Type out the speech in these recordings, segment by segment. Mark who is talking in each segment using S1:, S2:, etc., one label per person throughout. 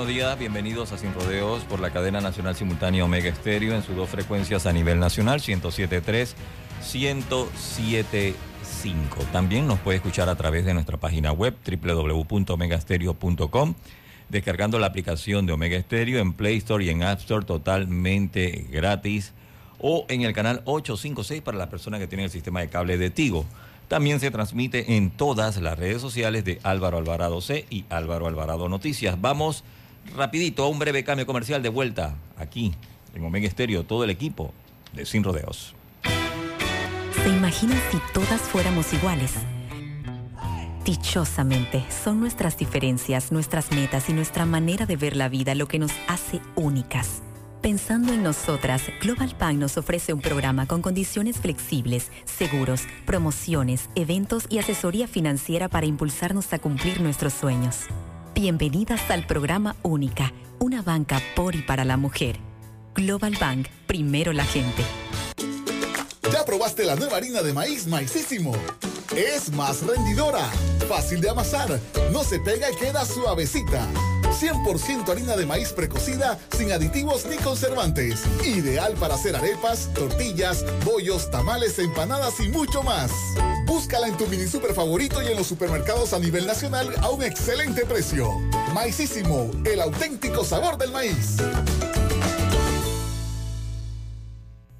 S1: buenos días. Bienvenidos a Sin Rodeos por la cadena nacional simultánea Omega Estéreo en sus dos frecuencias a nivel nacional, 107.3, 107.5. También nos puede escuchar a través de nuestra página web www.omegastereo.com, descargando la aplicación de Omega Estéreo en Play Store y en App Store totalmente gratis, o en el canal 856 para las personas que tienen el sistema de cable de Tigo. También se transmite en todas las redes sociales de Álvaro Alvarado C y Álvaro Alvarado Noticias. Vamos rapidito a un breve cambio comercial de vuelta aquí en Omega Estéreo, todo el equipo de Sin Rodeos.
S2: ¿Se imaginan si todas fuéramos iguales? Dichosamente, son nuestras diferencias, nuestras metas y nuestra manera de ver la vida lo que nos hace únicas. Pensando en nosotras, Global Bank nos ofrece un programa con condiciones flexibles, seguros, promociones, eventos y asesoría financiera para impulsarnos a cumplir nuestros sueños. Bienvenidas al programa Única, una banca por y para la mujer. Global Bank, primero la gente.
S3: ¿Ya probaste la nueva harina de maíz maicísimo? Es más rendidora, fácil de amasar, no se pega y queda suavecita 100% harina de maíz precocida sin aditivos ni conservantes. Ideal para hacer arepas, tortillas, bollos, tamales, empanadas y mucho más. Búscala en tu mini super favorito y en los supermercados a nivel nacional a un excelente precio. Maicísimo, el auténtico sabor del maíz.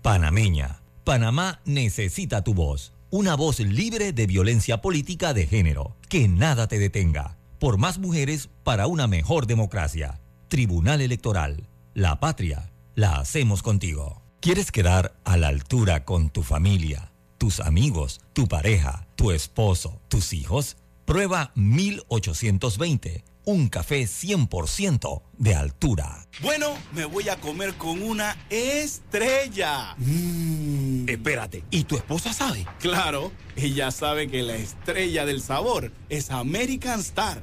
S4: Panameña. Panamá necesita tu voz. Una voz libre de violencia política de género. Que nada te detenga por más mujeres para una mejor democracia. Tribunal Electoral. La patria la hacemos contigo. ¿Quieres quedar a la altura con tu familia, tus amigos, tu pareja, tu esposo, tus hijos? Prueba 1820 un café 100% de altura.
S5: Bueno, me voy a comer con una estrella.
S4: Mm. Espérate, ¿y tu esposa sabe?
S5: Claro, ella sabe que la estrella del sabor es American Star.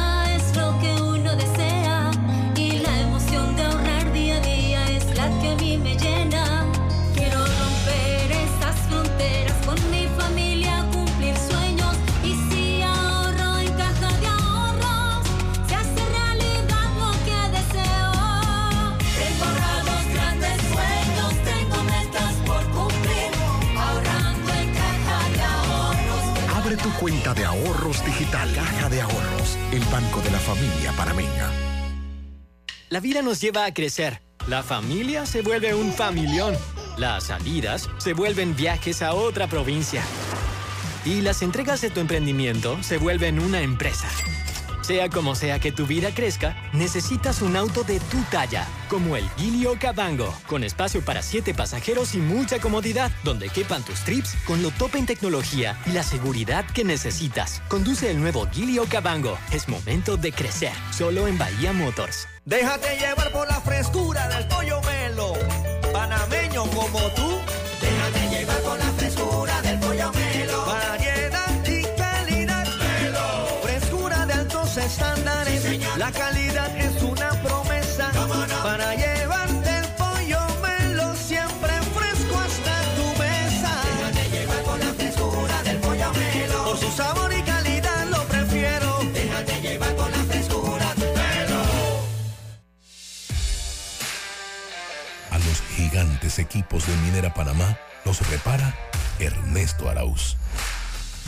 S6: tu cuenta de ahorros digital. Caja de Ahorros, el banco de la familia parameña.
S7: La vida nos lleva a crecer. La familia se vuelve un familión. Las salidas se vuelven viajes a otra provincia. Y las entregas de tu emprendimiento se vuelven una empresa. Sea como sea que tu vida crezca, necesitas un auto de tu talla, como el Gilio Cabango, con espacio para siete pasajeros y mucha comodidad, donde quepan tus trips con lo top en tecnología y la seguridad que necesitas. Conduce el nuevo Gilio Cabango. Es momento de crecer, solo en Bahía Motors.
S8: Déjate llevar por la frescura del pollo melo, panameño como tú.
S9: Déjate llevar por la frescura del
S8: estándares. la calidad es una promesa para llevarte el pollo melo siempre fresco hasta tu mesa.
S9: Déjate llevar con la frescura del pollo melo.
S8: Por su sabor y calidad lo prefiero.
S9: Déjate llevar con la frescura del melo.
S6: A los gigantes equipos de Minera Panamá los repara Ernesto Arauz.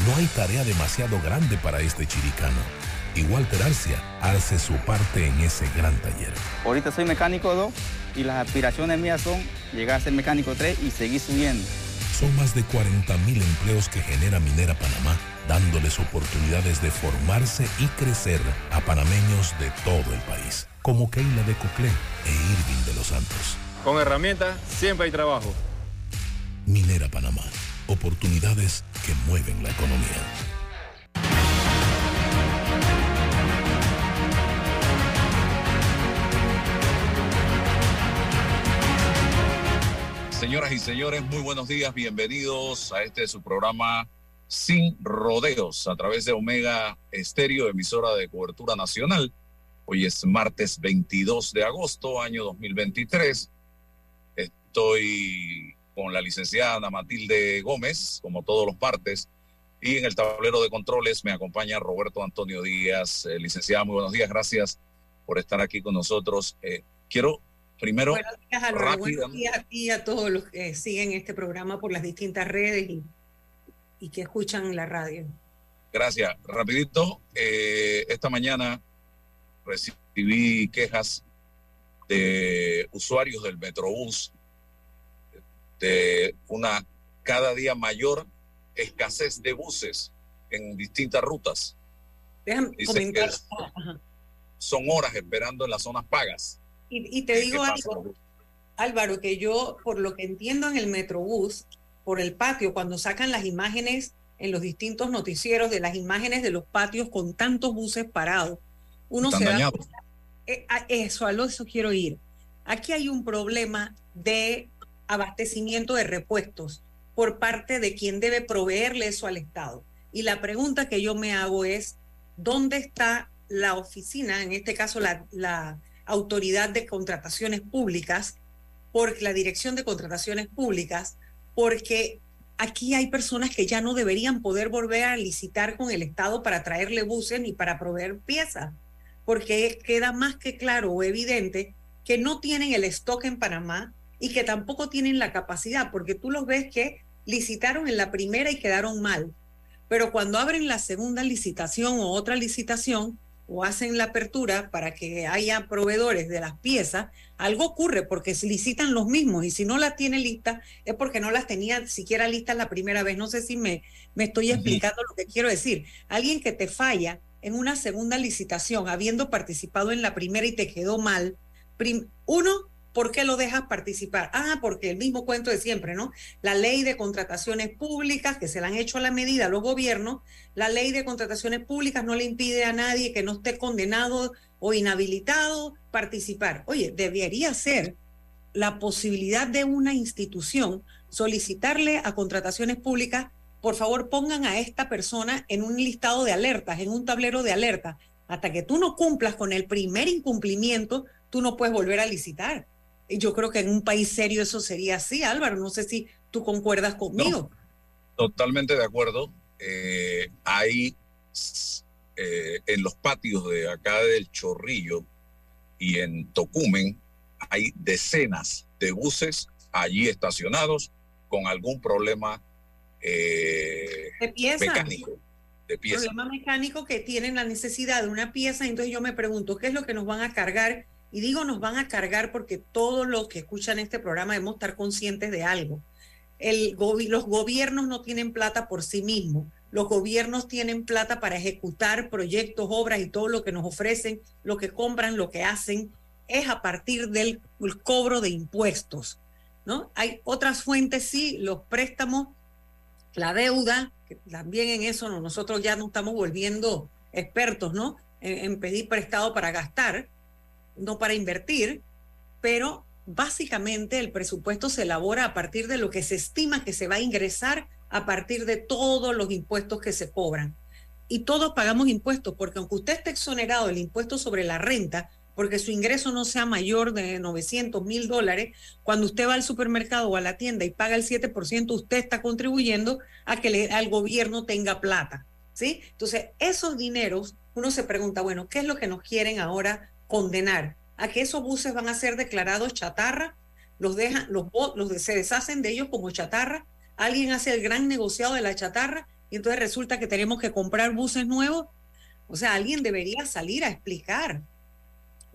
S6: No hay tarea demasiado grande para este chiricano y Walter Arcia hace su parte en ese gran taller.
S10: Ahorita soy mecánico 2 y las aspiraciones mías son llegar a ser mecánico 3 y seguir subiendo.
S6: Son más de 40.000 empleos que genera Minera Panamá, dándoles oportunidades de formarse y crecer a panameños de todo el país, como Keila de Coclé e Irving de los Santos.
S10: Con herramientas siempre hay trabajo.
S6: Minera Panamá, oportunidades que mueven la economía.
S11: Señoras y señores, muy buenos días, bienvenidos a este su programa Sin Rodeos a través de Omega Estéreo, emisora de cobertura nacional. Hoy es martes 22 de agosto, año 2023. Estoy con la licenciada Ana Matilde Gómez, como todos los martes, y en el tablero de controles me acompaña Roberto Antonio Díaz. Eh, licenciada, muy buenos días, gracias por estar aquí con nosotros. Eh, quiero primero
S12: Buenos días, Álvaro. Buenos días a ti y a todos los que siguen este programa por las distintas redes y, y que escuchan la radio.
S11: Gracias. Rapidito, eh, esta mañana recibí quejas de usuarios del Metrobús de una cada día mayor escasez de buses en distintas rutas.
S12: Déjame
S11: Dicen que son horas esperando en las zonas pagas.
S12: Y, y te
S11: ¿Qué
S12: digo
S11: pasa?
S12: algo, Álvaro, que yo, por lo que entiendo en el Metrobús, por el patio, cuando sacan las imágenes en los distintos noticieros de las imágenes de los patios con tantos buses parados, uno
S11: Están
S12: se da
S11: dañados.
S12: eh, a eso, a lo eso quiero ir. Aquí hay un problema de abastecimiento de repuestos por parte de quien debe proveerle eso al Estado. Y la pregunta que yo me hago es, ¿dónde está la oficina, en este caso la, la autoridad de contrataciones públicas, por la dirección de contrataciones públicas, porque aquí hay personas que ya no deberían poder volver a licitar con el Estado para traerle buses ni para proveer piezas, porque queda más que claro o evidente que no tienen el stock en Panamá y que tampoco tienen la capacidad, porque tú los ves que licitaron en la primera y quedaron mal, pero cuando abren la segunda licitación o otra licitación o hacen la apertura para que haya proveedores de las piezas, algo ocurre porque se licitan los mismos y si no las tiene listas es porque no las tenía siquiera listas la primera vez. No sé si me, me estoy explicando lo que quiero decir. Alguien que te falla en una segunda licitación habiendo participado en la primera y te quedó mal, prim- uno, ¿por qué lo dejas participar? Ah, porque el mismo cuento de siempre, ¿no? La ley de contrataciones públicas, que se la han hecho a la medida a los gobiernos, la ley de contrataciones públicas no le impide a nadie que no esté condenado o inhabilitado participar. Oye, debería ser la posibilidad de una institución solicitarle a contrataciones públicas, por favor pongan a esta persona en un listado de alertas, en un tablero de alertas. Hasta que tú no cumplas con el primer incumplimiento, tú no puedes volver a licitar. Yo creo que en un país serio eso sería así, Álvaro. No sé si tú concuerdas conmigo.
S11: Totalmente de acuerdo. Eh, hay eh, en los patios de acá del Chorrillo y en Tocumen hay decenas de buses allí estacionados con algún problema eh,
S12: de pieza.
S11: mecánico de pieza.
S12: problema mecánico que tienen la necesidad de una pieza. Entonces yo me pregunto, ¿qué es lo que nos van a cargar? Y digo nos van a cargar porque todos los que escuchan este programa debemos estar conscientes de algo. El los gobiernos no tienen plata por sí mismos. Los gobiernos tienen plata para ejecutar proyectos, obras y todo lo que nos ofrecen, lo que compran, lo que hacen, es a partir del el cobro de impuestos. ¿no? Hay otras fuentes, sí, los préstamos, la deuda, que también en eso no- nosotros ya nos estamos volviendo expertos, ¿no? En pedir prestado para gastar, no para invertir, pero básicamente el presupuesto se elabora a partir de lo que se estima que se va a ingresar a partir de todos los impuestos que se cobran. Y todos pagamos impuestos, porque aunque usted esté exonerado del impuesto sobre la renta, porque su ingreso no sea mayor de 900 mil dólares, cuando usted va al supermercado o a la tienda y paga el 7%, usted está contribuyendo a que le- al gobierno tenga plata. ¿sí? Entonces, esos dineros, uno se pregunta, bueno, ¿qué es lo que nos quieren ahora condenar? ¿A que esos buses van a ser declarados chatarra? ¿Los dejan, los, los se deshacen de ellos como chatarra? ¿Alguien hace el gran negociado de la chatarra y entonces resulta que tenemos que comprar buses nuevos? O sea, alguien debería salir a explicar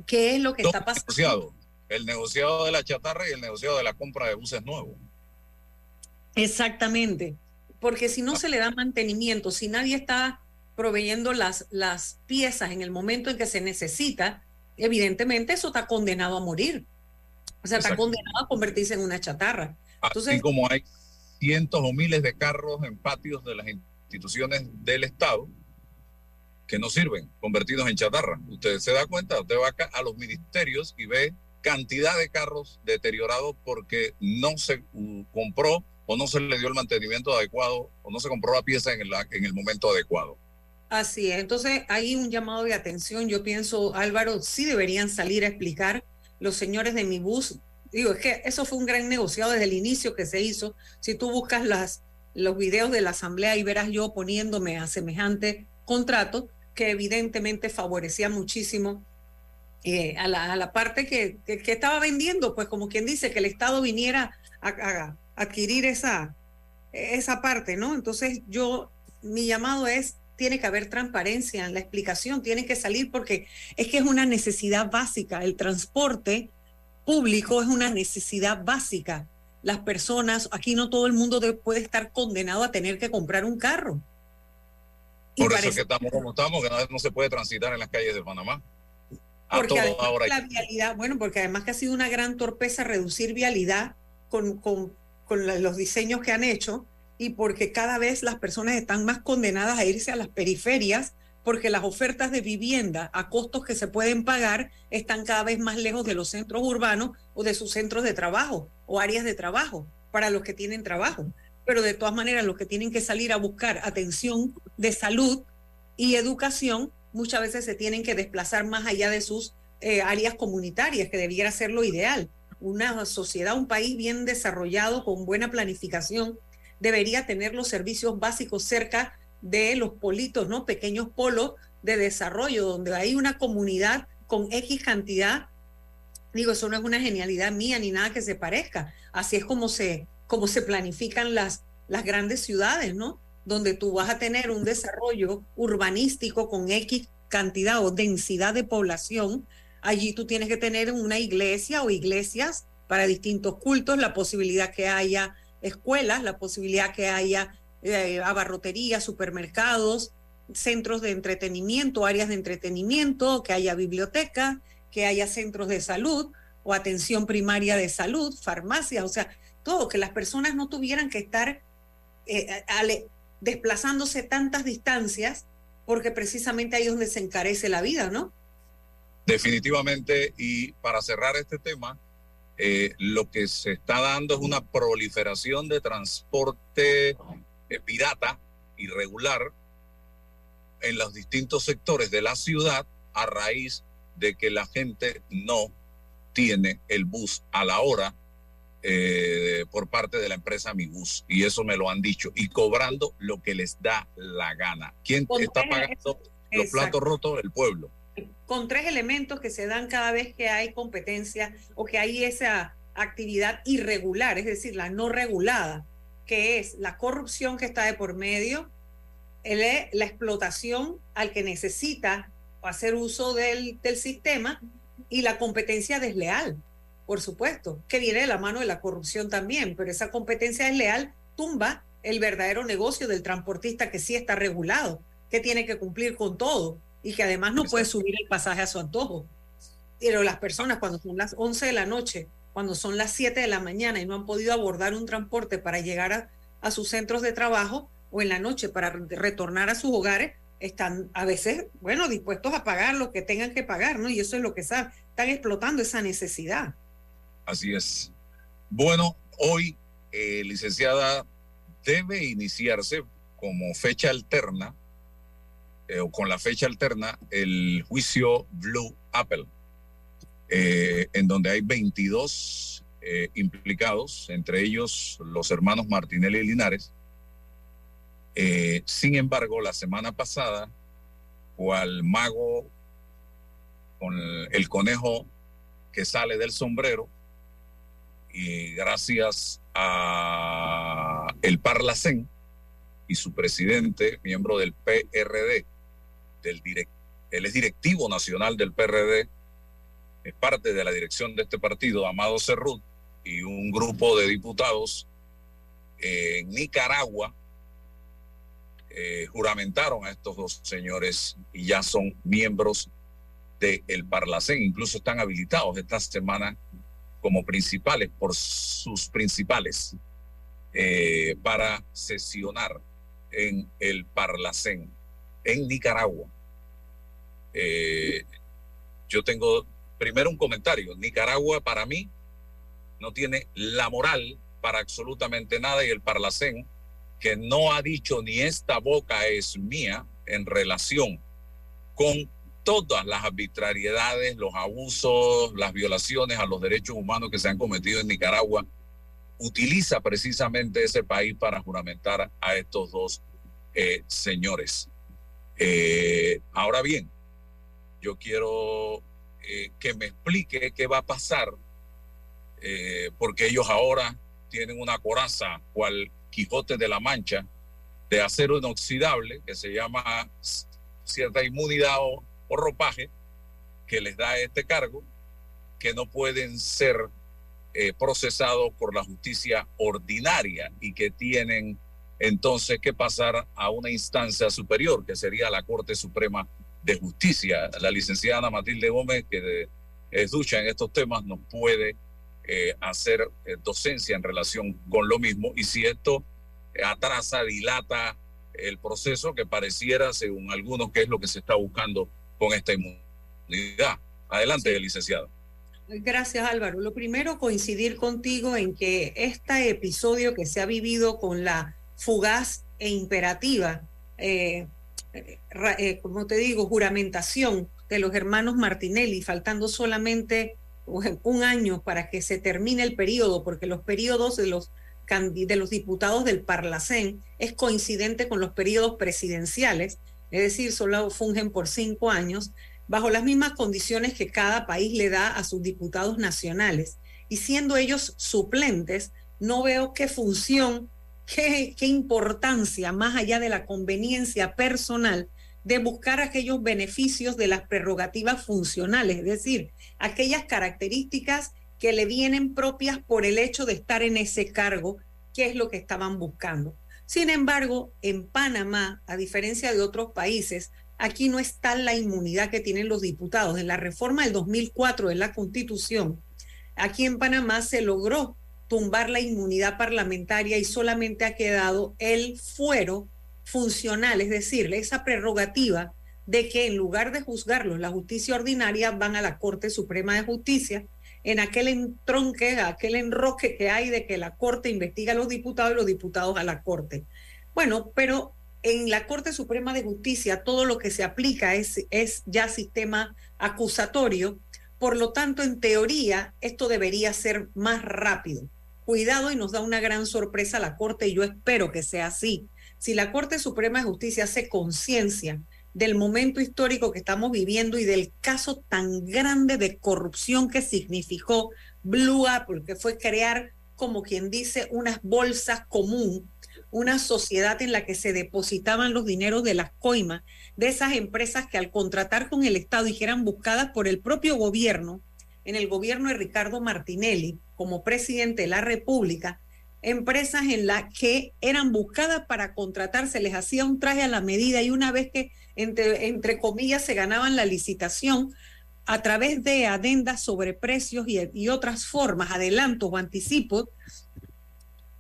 S12: qué es lo que está pasando.
S11: Negociado. El negociado de la chatarra y el negociado de la compra de buses nuevos.
S12: Exactamente, porque si no se le da mantenimiento, si nadie está proveyendo las, las piezas en el momento en que se necesita, evidentemente eso está condenado a morir. O sea, está condenado a convertirse en una chatarra. Entonces,
S11: Así como hay cientos o miles de carros en patios de las instituciones del Estado que no sirven, convertidos en chatarra. Usted se da cuenta, usted va acá a los ministerios y ve cantidad de carros deteriorados porque no se compró o no se le dio el mantenimiento adecuado o no se compró la pieza en el, en el momento adecuado.
S12: Así es. Entonces, hay un llamado de atención. Yo pienso, Álvaro, sí deberían salir a explicar los señores de mi bus. Digo, es que eso fue un gran negociado desde el inicio que se hizo. Si tú buscas las, los videos de la asamblea y verás yo poniéndome a semejante contrato que evidentemente favorecía muchísimo eh, a, la, parte que, estaba vendiendo, pues como quien dice, que el Estado viniera a, a adquirir esa, esa parte, ¿no? Entonces yo, mi llamado es tiene que haber transparencia en la explicación, tiene que salir porque es que es una necesidad básica. El transporte público es una necesidad básica. Las personas, aquí no todo el mundo de, puede estar condenado a tener que comprar un carro.
S11: Y Por eso es que estamos como estamos, que no, no, se puede transitar en las calles de Panamá.
S12: A porque además ahora la vialidad, bueno, porque además que ha sido una gran torpeza reducir vialidad con, con, con la, los diseños que han hecho y porque cada vez las personas están más condenadas a irse a las periferias porque las ofertas de vivienda a costos que se pueden pagar están cada vez más lejos de los centros urbanos o de sus centros de trabajo o áreas de trabajo para los que tienen trabajo. Pero de todas maneras, los que tienen que salir a buscar atención de salud y educación, muchas veces se tienen que desplazar más allá de sus eh, áreas comunitarias, que debiera ser lo ideal. Una sociedad, un país bien desarrollado, con buena planificación, debería tener los servicios básicos cerca de los politos, ¿no? Pequeños polos de desarrollo, donde hay una comunidad con X cantidad. Digo, eso no es una genialidad mía ni nada que se parezca. Así es como se, como se planifican las, las grandes ciudades, ¿no? Donde tú vas a tener un desarrollo urbanístico con X cantidad o densidad de población. Allí tú tienes que tener una iglesia o iglesias para distintos cultos, la posibilidad que haya escuelas, la posibilidad que haya eh, abarrotería, supermercados, centros de entretenimiento, áreas de entretenimiento, que haya biblioteca, que haya centros de salud o atención primaria de salud, farmacias, o sea, todo, que las personas no tuvieran que estar eh, desplazándose tantas distancias, porque precisamente ahí es donde se encarece la vida, ¿no?
S11: Definitivamente, y para cerrar este tema, eh, lo que se está dando es una proliferación de transporte eh, pirata, irregular, en los distintos sectores de la ciudad a raíz de que la gente no tiene el bus a la hora eh, por parte de la empresa Mi Bus. Y eso me lo han dicho. Y cobrando lo que les da la gana. ¿Quién está pagando los platos rotos? El pueblo
S12: con tres elementos que se dan cada vez que hay competencia o que hay esa actividad irregular, es decir, la no regulada, que es la corrupción que está de por medio, la explotación al que necesita hacer uso del, del sistema y la competencia desleal, por supuesto, que viene de la mano de la corrupción también, pero esa competencia desleal tumba el verdadero negocio del transportista que sí está regulado, que tiene que cumplir con todo y que además no puede subir el pasaje a su antojo. Pero las personas cuando son las 11 de la noche, cuando son las 7 de la mañana y no han podido abordar un transporte para llegar a, a sus centros de trabajo o en la noche para retornar a sus hogares, están a veces, bueno, dispuestos a pagar lo que tengan que pagar, ¿no? Y eso es lo que saben, están explotando esa necesidad.
S11: Así es. Bueno, hoy, eh, licenciada, debe iniciarse como fecha alterna eh, o con la fecha alterna el juicio Blue Apple, eh, en donde hay 22 eh, implicados, entre ellos los hermanos Martinelli y Linares. Sin embargo, la semana pasada, cual mago con el, el conejo que sale del sombrero, y gracias a el Parlacén y su presidente, miembro del PRD, del direct, él es directivo nacional del PRD, es parte de la dirección de este partido, Amado Cerrut, y un grupo de diputados eh, en Nicaragua eh, juramentaron a estos dos señores y ya son miembros del el Parlacén, incluso están habilitados esta semana como principales por sus principales eh, para sesionar en el Parlacén en Nicaragua. Eh, yo tengo primero un comentario. Nicaragua para mí no tiene la moral para absolutamente nada y el Parlacén que no ha dicho ni esta boca es mía en relación con todas las arbitrariedades, los abusos, las violaciones a los derechos humanos que se han cometido en Nicaragua, utiliza precisamente ese país para juramentar a estos dos eh, señores. Eh, ahora bien, yo quiero eh, que me explique qué va a pasar, eh, porque ellos ahora tienen una coraza, cual Quijote de la Mancha, de acero inoxidable, que se llama cierta inmunidad o, ropaje, que les da este cargo, que no pueden ser procesados por la justicia ordinaria y que tienen entonces que pasar a una instancia superior, que sería la Corte Suprema de Justicia. La licenciada Ana Matilde Gómez, que de- es ducha en estos temas, nos puede eh, hacer eh, docencia en relación con lo mismo. Y si esto eh, atrasa, dilata el proceso, que pareciera, según algunos, que es lo que se está buscando con esta inmunidad. Adelante, licenciada.
S12: Gracias Álvaro. Lo primero, coincidir contigo en que este episodio que se ha vivido con la fugaz e imperativa, eh, eh, como te digo, juramentación de los hermanos Martinelli, faltando solamente un un año para que se termine el periodo, porque los periodos de los, de los diputados del Parlacén es coincidente con los periodos presidenciales, es decir, solo fungen por cinco años, bajo las mismas condiciones que cada país le da a sus diputados nacionales. Y siendo ellos suplentes, no veo qué función, qué, importancia, más allá de la conveniencia personal, de buscar aquellos beneficios de las prerrogativas funcionales, es decir, aquellas características que le vienen propias por el hecho de estar en ese cargo, que es lo que estaban buscando. Sin embargo, en Panamá, a diferencia de otros países, aquí no está la inmunidad que tienen los diputados. En la reforma del 2004 de la Constitución, aquí en Panamá se logró tumbar la inmunidad parlamentaria y solamente ha quedado el fuero funcional, es decir, esa prerrogativa de que en lugar de juzgarlos la justicia ordinaria van a la Corte Suprema de Justicia en aquel entronque, aquel enroque que hay de que la Corte investiga a los diputados y los diputados a la Corte. Bueno, pero en la Corte Suprema de Justicia todo lo que se aplica es, es ya sistema acusatorio, por lo tanto, en teoría, esto debería ser más rápido. Cuidado y nos da una gran sorpresa la Corte y yo espero que sea así. Si la Corte Suprema de Justicia hace conciencia del momento histórico que estamos viviendo y del caso tan grande de corrupción que significó Blue Apple, que fue crear, como quien dice, unas bolsas común, una sociedad en la que se depositaban los dineros de las coimas, de esas empresas que al contratar con el Estado y que eran buscadas por el propio gobierno, en el gobierno de Ricardo Martinelli, como presidente de la República, empresas en las que eran buscadas para contratar, se les hacía un traje a la medida y una vez que, entre, comillas, se ganaban la licitación a través de adendas sobre precios y, otras formas, adelantos o anticipos,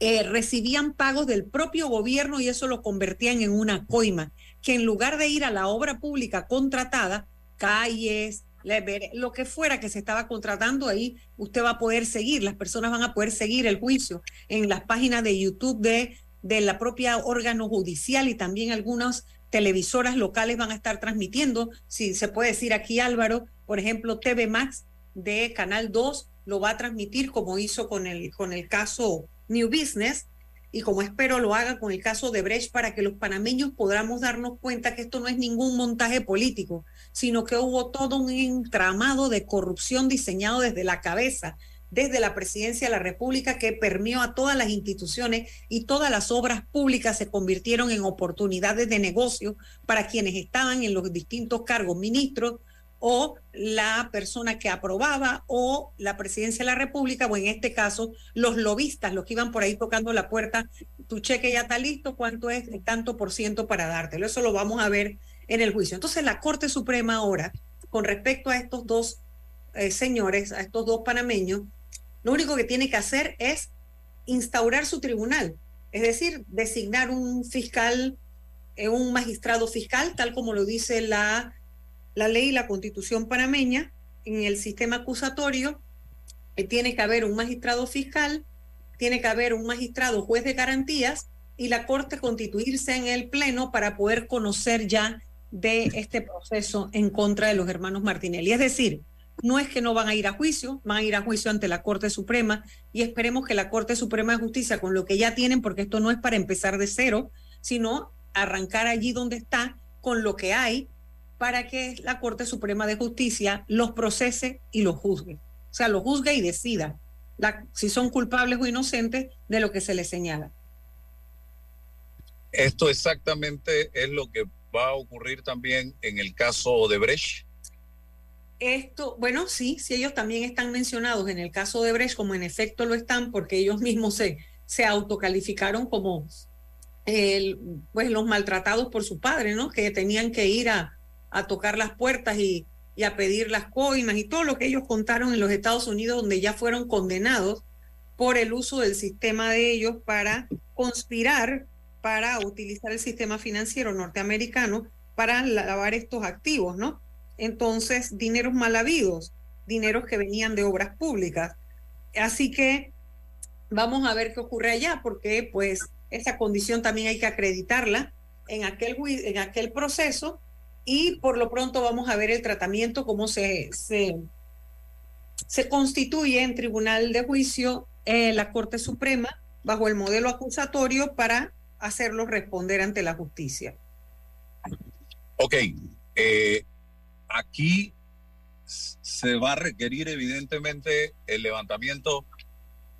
S12: eh, recibían pagos del propio gobierno y eso lo convertían en una coima, que en lugar de ir a la obra pública contratada, calles, lo que fuera que se estaba contratando ahí, usted va a poder seguir, las personas van a poder seguir el juicio en las páginas de YouTube de, de la propia órgano judicial y también algunas televisoras locales van a estar transmitiendo, si se puede decir aquí Álvaro, por ejemplo, TV Max de Canal 2 lo va a transmitir como hizo con el, con el caso New Business. Y como espero lo haga con el caso de Brecht para que los panameños podamos darnos cuenta que esto no es ningún montaje político, sino que hubo todo un entramado de corrupción diseñado desde la cabeza, desde la presidencia de la República que permeó a todas las instituciones y todas las obras públicas se convirtieron en oportunidades de negocio para quienes estaban en los distintos cargos, ministros, o la persona que aprobaba o la presidencia de la República o en este caso los lobistas, los que iban por ahí tocando la puerta, tu cheque ya está listo, cuánto es tanto por ciento para dártelo. Eso lo vamos a ver en el juicio. Entonces la Corte Suprema ahora, con respecto a estos dos eh, señores, a estos dos panameños, lo único que tiene que hacer es instaurar su tribunal, es decir, designar un fiscal, eh, un magistrado fiscal, tal como lo dice la, la ley y la constitución panameña, en el sistema acusatorio, eh, tiene que haber un magistrado fiscal, tiene que haber un magistrado juez de garantías y la Corte constituirse en el Pleno para poder conocer ya de este proceso en contra de los hermanos Martinelli. Es decir, no es que no van a ir a juicio, van a ir a juicio ante la Corte Suprema y esperemos que la Corte Suprema de Justicia, con lo que ya tienen, porque esto no es para empezar de cero, sino arrancar allí donde está con lo que hay para que la Corte Suprema de Justicia los procese y los juzgue. O sea, los juzgue y decida si son culpables o inocentes de lo que se les señala.
S11: Esto exactamente es lo que va a ocurrir también en el caso de Brecht.
S12: Esto, bueno, sí, sí, ellos también están mencionados en el caso de Brecht, como en efecto lo están, porque ellos mismos se, se autocalificaron como el, pues los maltratados por su padre, ¿no? Que tenían que ir a, a tocar las puertas y, y a pedir las coimas y todo lo que ellos contaron en los Estados Unidos, donde ya fueron condenados por el uso del sistema de ellos para conspirar, para utilizar el sistema financiero norteamericano para lavar estos activos, ¿no? Entonces, dineros mal habidos, dineros que venían de obras públicas. Así que vamos a ver qué ocurre allá, porque pues esa condición también hay que acreditarla en aquel, en aquel proceso y por lo pronto vamos a ver el tratamiento, cómo se, se, se constituye en tribunal de juicio eh, la Corte Suprema bajo el modelo acusatorio para hacerlo responder ante la justicia.
S11: Ok, eh, aquí se va a requerir evidentemente el levantamiento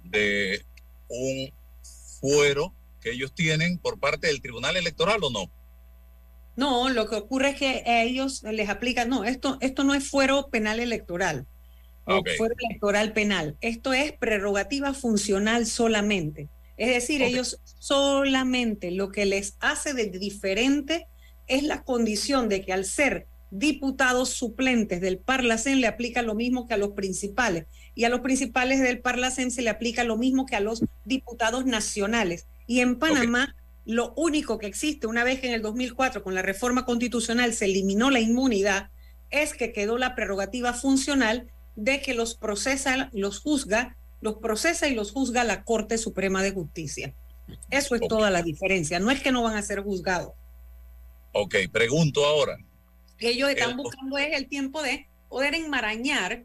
S11: de un fuero que ellos tienen por parte del Tribunal Electoral o no?
S12: No, lo que ocurre es que a ellos les aplican, no, esto, esto no es fuero penal electoral,
S11: Ok.
S12: fuero electoral penal, esto es prerrogativa funcional solamente. Es decir, ellos solamente lo que les hace de diferente es la condición de que al ser diputados suplentes del Parlacén le aplica lo mismo que a los principales y a los principales del Parlacén se le aplica lo mismo que a los diputados nacionales. Y en Panamá lo único que existe una vez que en el 2004 con la reforma constitucional se eliminó la inmunidad es que quedó la prerrogativa funcional de que los procesa, los juzga, los procesa y los juzga la Corte Suprema de Justicia. Eso es toda la diferencia. No es que no van a ser juzgados.
S11: Ok, pregunto ahora.
S12: ellos están
S11: El-
S12: buscando es el tiempo de poder enmarañar,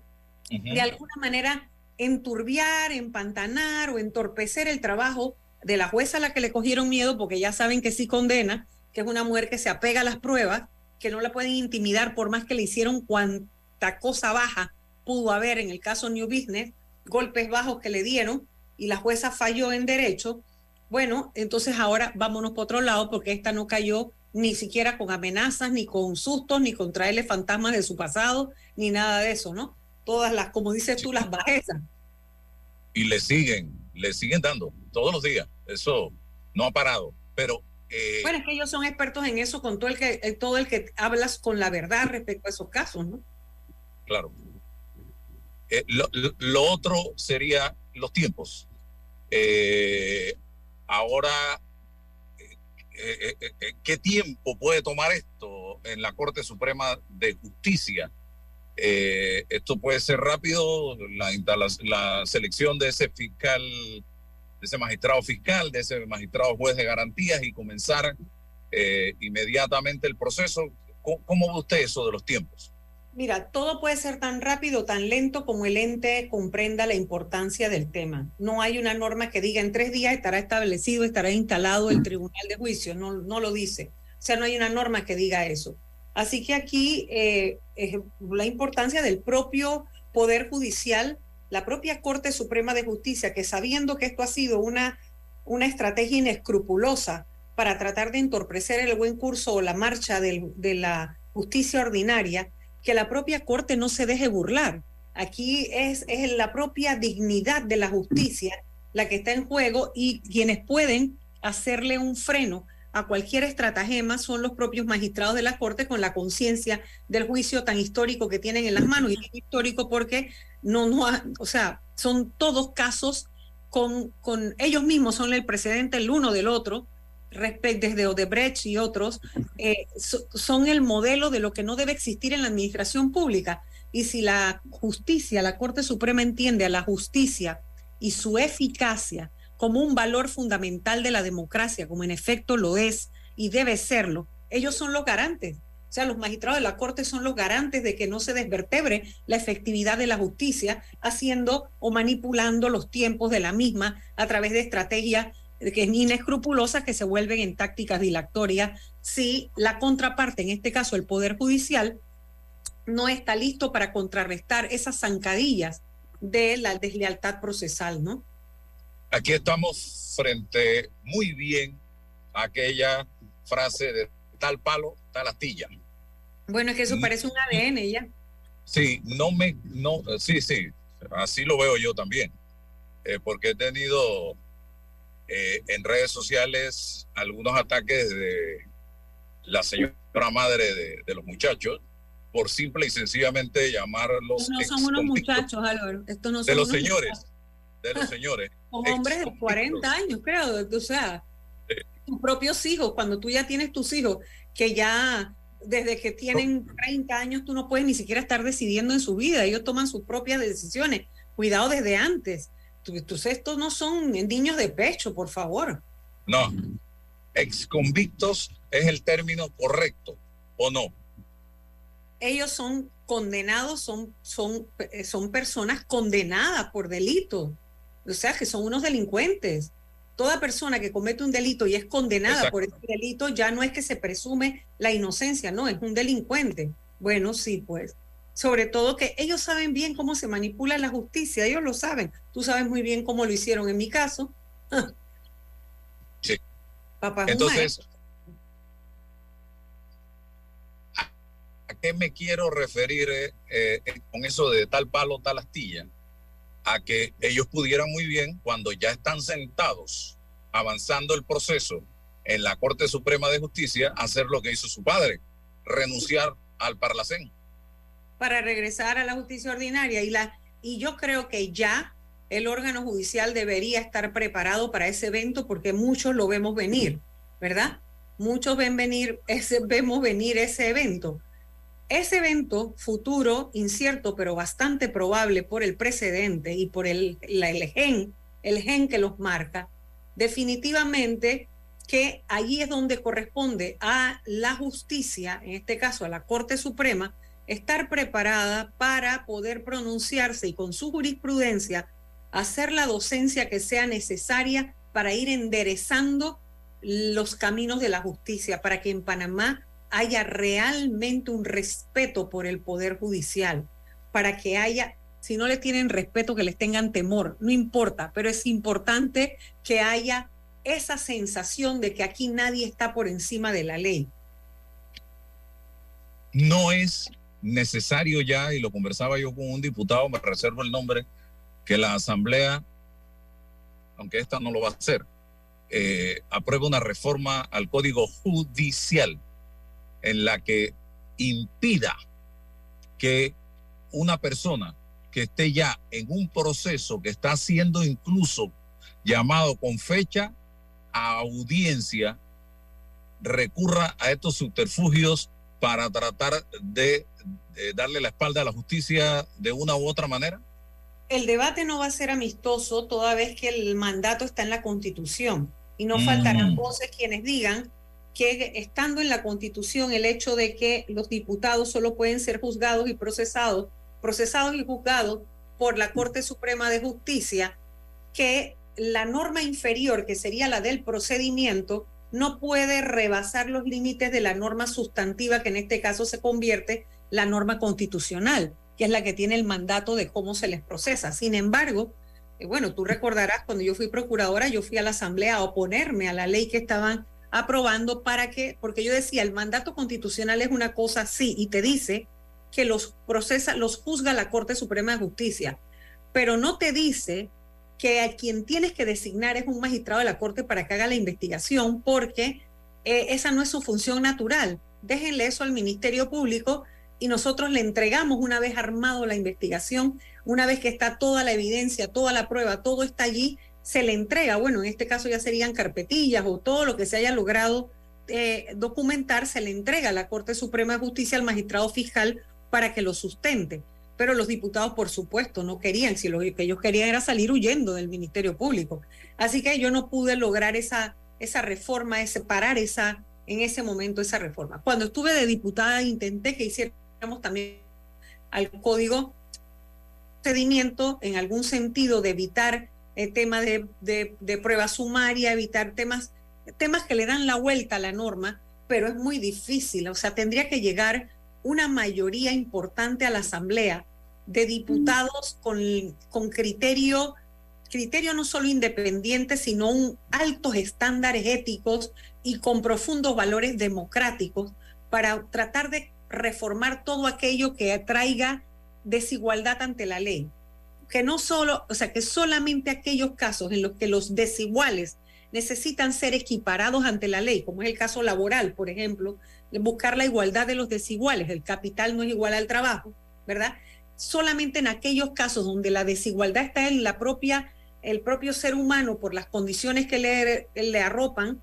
S12: de alguna manera enturbiar, empantanar o entorpecer el trabajo de la jueza a la que le cogieron miedo porque ya saben que sí condena, que es una mujer que se apega a las pruebas, que no la pueden intimidar por más que le hicieron cuanta cosa baja pudo haber en el caso New Business, golpes bajos que le dieron y la jueza falló en derecho. Bueno, entonces ahora vámonos por otro lado porque esta no cayó ni siquiera con amenazas, ni con sustos, ni con traerle fantasmas de su pasado, ni nada de eso, ¿no? Todas las, como dices tú, las bajezas.
S11: Y le siguen, le siguen dando todos los días. Eso no ha parado. Pero eh,
S12: Bueno, es que ellos son expertos en eso con todo el que, todo el que hablas con la verdad respecto a esos casos, ¿no?
S11: Claro. Eh, lo, otro sería los tiempos. Eh, ahora, eh, ¿qué tiempo puede tomar esto en la Corte Suprema de Justicia? Esto puede ser rápido, la, selección de ese fiscal, de ese magistrado fiscal, de ese magistrado juez de garantías y comenzar inmediatamente el proceso. ¿Cómo, ¿Cómo ve usted eso de los tiempos?
S12: Mira, todo puede ser tan rápido, tan lento como el ente comprenda la importancia del tema. No hay una norma que diga en tres días estará establecido, estará instalado el tribunal de juicio, no, no lo dice. O sea, no hay una norma que diga eso. Así que aquí eh, es la importancia del propio Poder Judicial, la propia Corte Suprema de Justicia, que sabiendo que esto ha sido una, una estrategia inescrupulosa para tratar de entorpecer el buen curso o la marcha de la justicia ordinaria, que la propia Corte no se deje burlar. Aquí es, es la propia dignidad de la justicia la que está en juego y quienes pueden hacerle un freno a cualquier estratagema son los propios magistrados de la Corte con la conciencia del juicio tan histórico que tienen en las manos. Y histórico porque no, no, o sea, son todos casos con, con ellos mismos, son el precedente el uno del otro, desde Odebrecht y otros, eh, so- son el modelo de lo que no debe existir en la administración pública. Y si la justicia, la Corte Suprema entiende a la justicia y su eficacia como un valor fundamental de la democracia, como en efecto lo es y debe serlo, ellos son los garantes. O sea, los magistrados de la Corte son los garantes de que no se desvertebre la efectividad de la justicia, haciendo o manipulando los tiempos de la misma a través de estrategias que es inescrupulosas que se vuelven en tácticas dilatorias si la contraparte, en este caso el Poder Judicial, no está listo para contrarrestar esas zancadillas de la deslealtad procesal, ¿no?
S11: Aquí estamos frente muy bien a aquella frase de tal palo, tal astilla.
S12: Bueno, es que eso parece un ADN ya.
S11: Sí, no me, no, sí, sí, así lo veo yo también, eh, porque he tenido eh, en redes sociales algunos ataques de la señora madre de, de los muchachos por simple y sencillamente llamarlos
S12: No son unos muchachos, Álvaro. Estos no son
S11: de los
S12: unos
S11: señores,
S12: muchachos.
S11: de los señores.
S12: Son hombres de 40 años, creo. O sea, tus propios hijos, cuando tú ya tienes tus hijos, que ya desde que tienen 30 años tú no puedes ni siquiera estar decidiendo en su vida. Ellos toman sus propias decisiones. Cuidado desde antes. Entonces, estos no son niños de pecho, por favor.
S11: No, exconvictos es el término correcto, ¿o no?
S12: ellos son condenados, son, son, son personas condenadas por delito. O sea, que son unos delincuentes. Toda persona que comete un delito y es condenada
S11: Exacto.
S12: por ese delito ya no es que se presume la inocencia, no, es un delincuente. Bueno, sí, pues. Sobre todo que ellos saben bien cómo se manipula la justicia, ellos lo saben. Tú sabes muy bien cómo lo hicieron en mi caso.
S11: Sí.
S12: Papá
S11: Entonces, ¿a a qué me quiero referir eh, eh, con eso de tal palo, tal astilla? A que ellos pudieran muy bien, cuando ya están sentados, avanzando el proceso en la Corte Suprema de Justicia, hacer lo que hizo su padre, renunciar al Parlacén.
S12: Para regresar a la justicia ordinaria y la y yo creo que ya el órgano judicial debería estar preparado para ese evento porque muchos lo vemos venir, ¿verdad? Muchos ven venir ese vemos venir ese evento. Ese evento futuro, incierto, pero bastante probable por el precedente y por el, la- el gen, el gen que los marca, definitivamente que allí es donde corresponde a la justicia, en este caso a la Corte Suprema, estar preparada para poder pronunciarse y con su jurisprudencia hacer la docencia que sea necesaria para ir enderezando los caminos de la justicia, para que en Panamá haya realmente un respeto por el poder judicial, para que haya, si no le tienen respeto, que les tengan temor, no importa, pero es importante que haya esa sensación de que aquí nadie está por encima de la ley.
S11: no es necesario ya, y lo conversaba yo con un diputado, me reservo el nombre, que la Asamblea, aunque esta no lo va a hacer, eh, apruebe una reforma al Código Judicial en la que impida que una persona que esté ya en un proceso que está siendo incluso llamado con fecha a audiencia, recurra a estos subterfugios para tratar de, de darle la espalda a la justicia de una u otra manera?
S12: El debate no va a ser amistoso toda vez que el mandato está en la Constitución y no
S11: Mm.
S12: faltarán voces quienes digan que estando en la Constitución el hecho de que los diputados solo pueden ser juzgados y procesados, procesados y juzgados por la Corte Suprema de Justicia, que la norma inferior, que sería la del procedimiento, no puede rebasar los límites de la norma sustantiva, que en este caso se convierte la norma constitucional, que es la que tiene el mandato de cómo se les procesa. Sin embargo, eh, bueno, tú recordarás, cuando yo fui procuradora, yo fui a la Asamblea a oponerme a la ley que estaban aprobando para que, porque yo decía, el mandato constitucional es una cosa, sí, y te dice que los procesa, los juzga la Corte Suprema de Justicia, pero no te dice que a quien tienes que designar es un magistrado de la Corte para que haga la investigación, porque eh, esa no es su función natural. Déjenle eso al Ministerio Público y nosotros le entregamos una vez armado la investigación, una vez que está toda la evidencia, toda la prueba, todo está allí, se le entrega, bueno, en este caso ya serían carpetillas o todo lo que se haya logrado eh, documentar, se le entrega a la Corte Suprema de Justicia al magistrado fiscal para que lo sustente. Pero los diputados, por supuesto, no querían, si lo que ellos querían era salir huyendo del Ministerio Público. Así que yo no pude lograr esa, esa reforma, ese, parar esa, en ese momento esa reforma. Cuando estuve de diputada intenté que hiciera también al código procedimiento en algún sentido de evitar el tema de, de, de, prueba sumaria, evitar temas, temas que le dan la vuelta a la norma, pero es muy difícil. O sea, tendría que llegar una mayoría importante a la Asamblea de diputados con, con criterio, criterio no solo independiente, sino un altos estándares éticos y con profundos valores democráticos para tratar de reformar todo aquello que traiga desigualdad ante la ley. Que no solo, o sea, que solamente aquellos casos en los que los desiguales necesitan ser equiparados ante la ley, como es el caso laboral, por ejemplo, buscar la igualdad de los desiguales, el capital no es igual al trabajo, ¿verdad? Solamente en aquellos casos donde la desigualdad está en la propia, el propio ser humano por las condiciones que le, le arropan,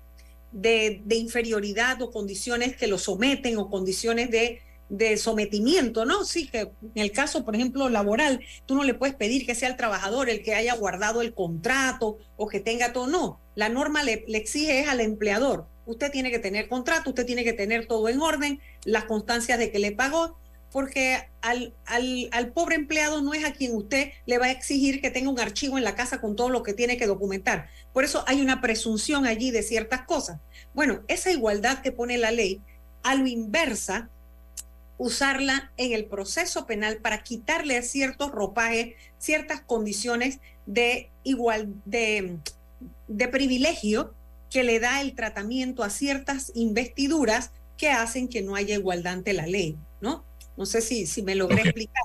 S12: de, inferioridad o condiciones que lo someten o condiciones de, de, sometimiento, ¿no? Sí, que en el caso, por ejemplo, laboral, tú no le puedes pedir que sea el trabajador el que haya guardado el contrato o que tenga todo, no. La norma le, le exige es al empleador. Usted tiene que tener contrato, usted tiene que tener todo en orden, las constancias de que le pagó, porque al, al, al, pobre empleado no es a quien usted le va a exigir que tenga un archivo en la casa con todo lo que tiene que documentar. Por eso hay una presunción allí de ciertas cosas. Bueno, esa igualdad que pone la ley, a lo inversa, usarla en el proceso penal para quitarle a ciertos ropajes, ciertas condiciones de igual, de, de privilegio que le da el tratamiento a ciertas investiduras que hacen que no haya igualdad ante la ley, ¿no? No sé si, si me logré okay. explicar.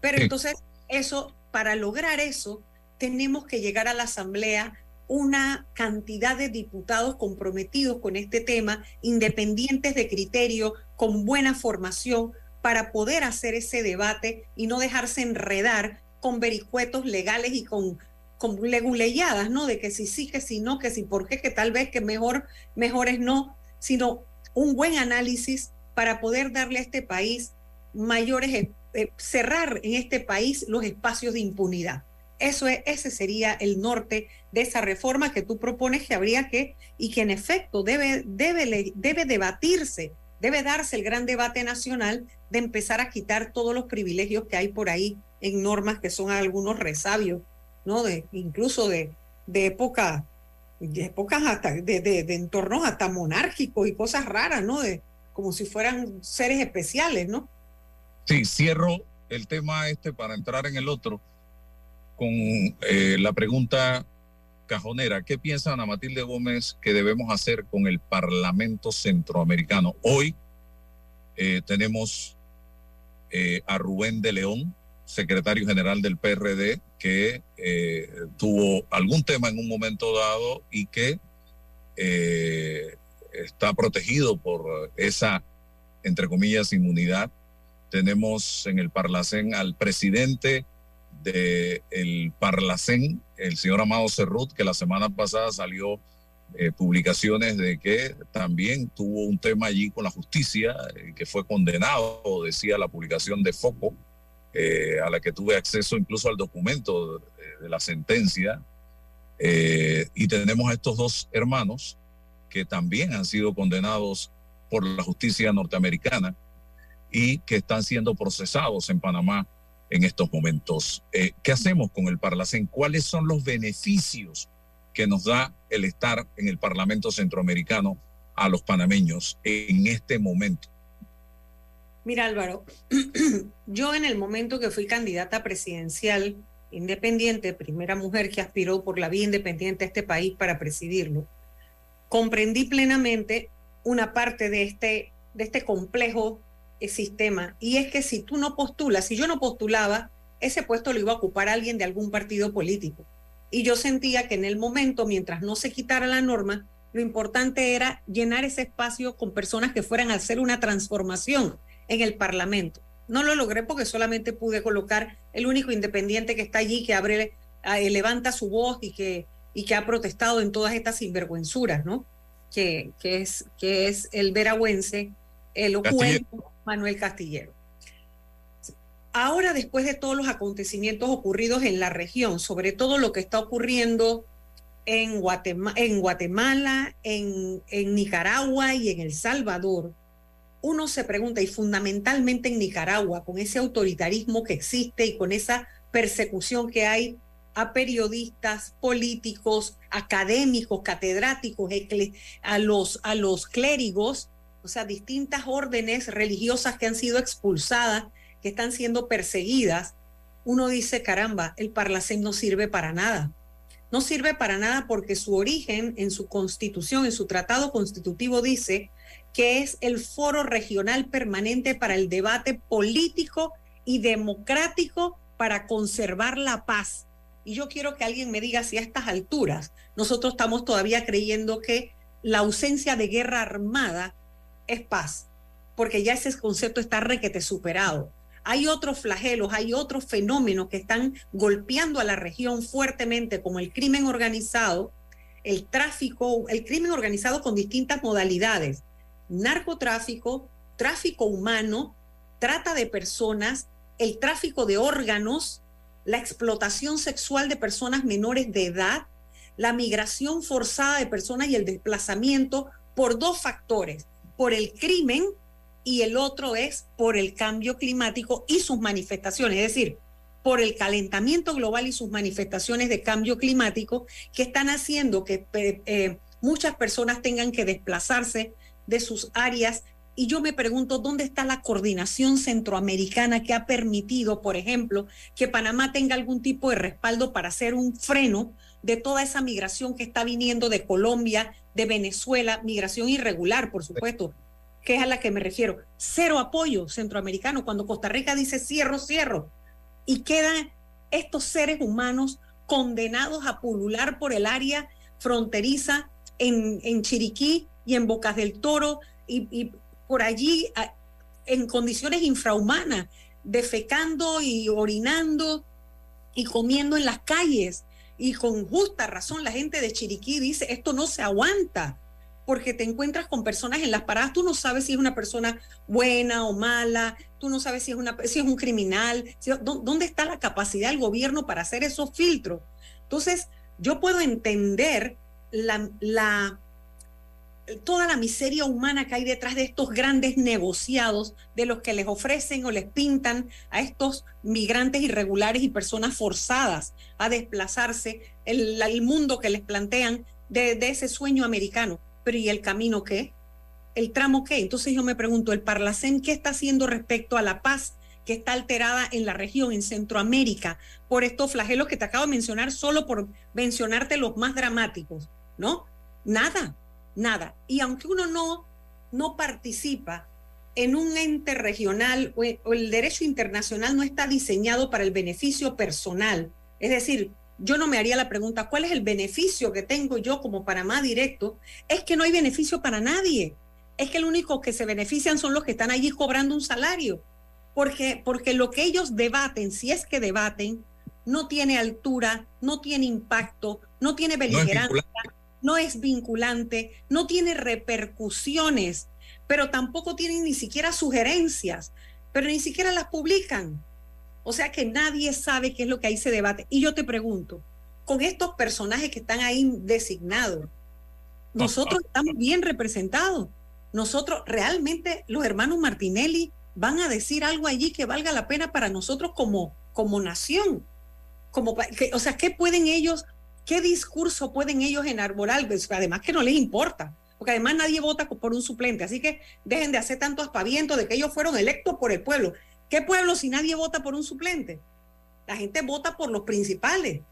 S12: Pero entonces, eso, para lograr eso, tenemos que llegar a la Asamblea una cantidad de diputados comprometidos con este tema, independientes de criterio, con buena formación, para poder hacer ese debate y no dejarse enredar con vericuetos legales y con, con leguleyadas, ¿no? De que si sí, que si no, que si por qué, que tal vez que mejor, mejor es no, sino un buen análisis para poder darle a este país mayores, eh, cerrar en este país los espacios de impunidad. Eso es, ese sería el norte de esa reforma que tú propones que habría que, y que en efecto debe, debe, debe debatirse, debe darse el gran debate nacional de empezar a quitar todos los privilegios que hay por ahí en normas que son algunos resabios, ¿no? De, incluso de, de de épocas hasta, de, de, de entornos hasta monárquicos y cosas raras, ¿no? De, como si fueran seres especiales, ¿no?
S11: Sí, cierro el tema este para entrar en el otro con eh, la pregunta cajonera. ¿Qué piensa Ana Matilde Gómez que debemos hacer con el Parlamento Centroamericano? Hoy eh, tenemos eh, a Rubén de León, secretario general del PRD, que tuvo algún tema en un momento dado y que está protegido por esa, entre comillas, inmunidad. Tenemos en el Parlacén al presidente del de Parlacén, el señor Amado Cerrut, que la semana pasada salió eh, publicaciones de que también tuvo un tema allí con la justicia, eh, que fue condenado, decía la publicación de Foco, eh, a la que tuve acceso incluso al documento de, de la sentencia. y tenemos a estos dos hermanos que también han sido condenados por la justicia norteamericana y que están siendo procesados en Panamá en estos momentos. Eh, ¿Qué hacemos con el Parlacén? ¿Cuáles son los beneficios que nos da el estar en el Parlamento Centroamericano a los panameños en este momento?
S12: Mira Álvaro, yo en el momento que fui candidata presidencial independiente, primera mujer que aspiró por la vía independiente a este país para presidirlo, comprendí plenamente una parte de este, de este complejo el sistema y es que si tú no postulas, si yo no postulaba, ese puesto lo iba a ocupar alguien de algún partido político. Y yo sentía que en el momento, mientras no se quitara la norma, lo importante era llenar ese espacio con personas que fueran a hacer una transformación en el Parlamento. No lo logré porque solamente pude colocar el único independiente que está allí, que abre, eh, levanta su voz y que, y que ha protestado en todas estas sinvergüenzuras, ¿no? Que, que, es, que es el veragüense, el juez Manuel Castillero. Ahora, después de todos los acontecimientos ocurridos en la región, sobre todo lo que está ocurriendo en, Guatemala, en, Guatemala, en, en Nicaragua y en El Salvador, uno se pregunta, y fundamentalmente en Nicaragua, con ese autoritarismo que existe y con esa persecución que hay a periodistas, políticos, académicos, catedráticos, a los, a los clérigos, o sea, distintas órdenes religiosas que han sido expulsadas, que están siendo perseguidas, uno dice, caramba, el Parlacén no sirve para nada. No sirve para nada porque su origen en su constitución, en su tratado constitutivo dice que es el foro regional permanente para el debate político y democrático para conservar la paz. Y yo quiero que alguien me diga si a estas alturas nosotros estamos todavía creyendo que la ausencia de guerra armada es paz, porque ya ese concepto está requete superado. Hay otros flagelos, hay otros fenómenos que están golpeando a la región fuertemente, como el crimen organizado, el tráfico, el crimen organizado con distintas modalidades, narcotráfico, tráfico humano, trata de personas, el tráfico de órganos, la explotación sexual de personas menores de edad, la migración forzada de personas y el desplazamiento por dos factores, por el crimen y el otro es por el cambio climático y sus manifestaciones, es decir, por el calentamiento global y sus manifestaciones de cambio climático que están haciendo que eh, muchas personas tengan que desplazarse de sus áreas. Y yo me pregunto, ¿dónde está la coordinación centroamericana que ha permitido, por ejemplo, que Panamá tenga algún tipo de respaldo para hacer un freno de toda esa migración que está viniendo de Colombia, de Venezuela, migración irregular, por supuesto, que es a la que me refiero. Cero apoyo centroamericano cuando Costa Rica dice cierro, cierro. Y quedan estos seres humanos condenados a pulular por el área fronteriza en, en Chiriquí y en Bocas del Toro y, por allí en condiciones infrahumanas, defecando y orinando y comiendo en las calles. Y con justa razón la gente de Chiriquí dice, esto no se aguanta porque te encuentras con personas en las paradas, tú no sabes si es una persona buena o mala, tú no sabes si es, una, si es un criminal, dónde está la capacidad del gobierno para hacer esos filtros. Entonces, yo puedo entender la, la, toda la miseria humana que hay detrás de estos grandes negociados de los que les ofrecen o les pintan a estos migrantes irregulares y personas forzadas a desplazarse, el, mundo que les plantean de ese sueño americano pero ¿y el camino qué? ¿El tramo qué? Entonces yo me pregunto, ¿el Parlacén qué está haciendo respecto a la paz que está alterada en la región, en Centroamérica, por estos flagelos que te acabo de mencionar, solo por mencionarte los más dramáticos, ¿no? Nada, nada. Y aunque uno no, no participa en un ente regional o el derecho internacional no está diseñado para el beneficio personal, es decir, yo no me haría la pregunta, ¿cuál es el beneficio que tengo yo como Panamá directo? Es que no hay beneficio para nadie. Es que el único que se benefician son los que están allí cobrando un salario. Porque, porque lo que ellos debaten, si es que debaten, no tiene altura, no tiene impacto, no tiene beligerancia, no es vinculante, no tiene repercusiones, pero tampoco tienen ni siquiera sugerencias, pero ni siquiera las publican. O sea que nadie sabe qué es lo que ahí se debate. Y yo te pregunto, con estos personajes que están ahí designados, nosotros estamos bien representados. Nosotros realmente, los hermanos Martinelli, van a decir algo allí que valga la pena para nosotros como, como nación. Como, o sea, ¿qué pueden ellos, qué discurso pueden ellos enarbolar? Pues, además que no les importa, porque además nadie vota por un suplente. Así que dejen de hacer tanto aspaviento de que ellos fueron electos por el pueblo. ¿Qué pueblo si nadie vota por un suplente? La gente vota por los principales.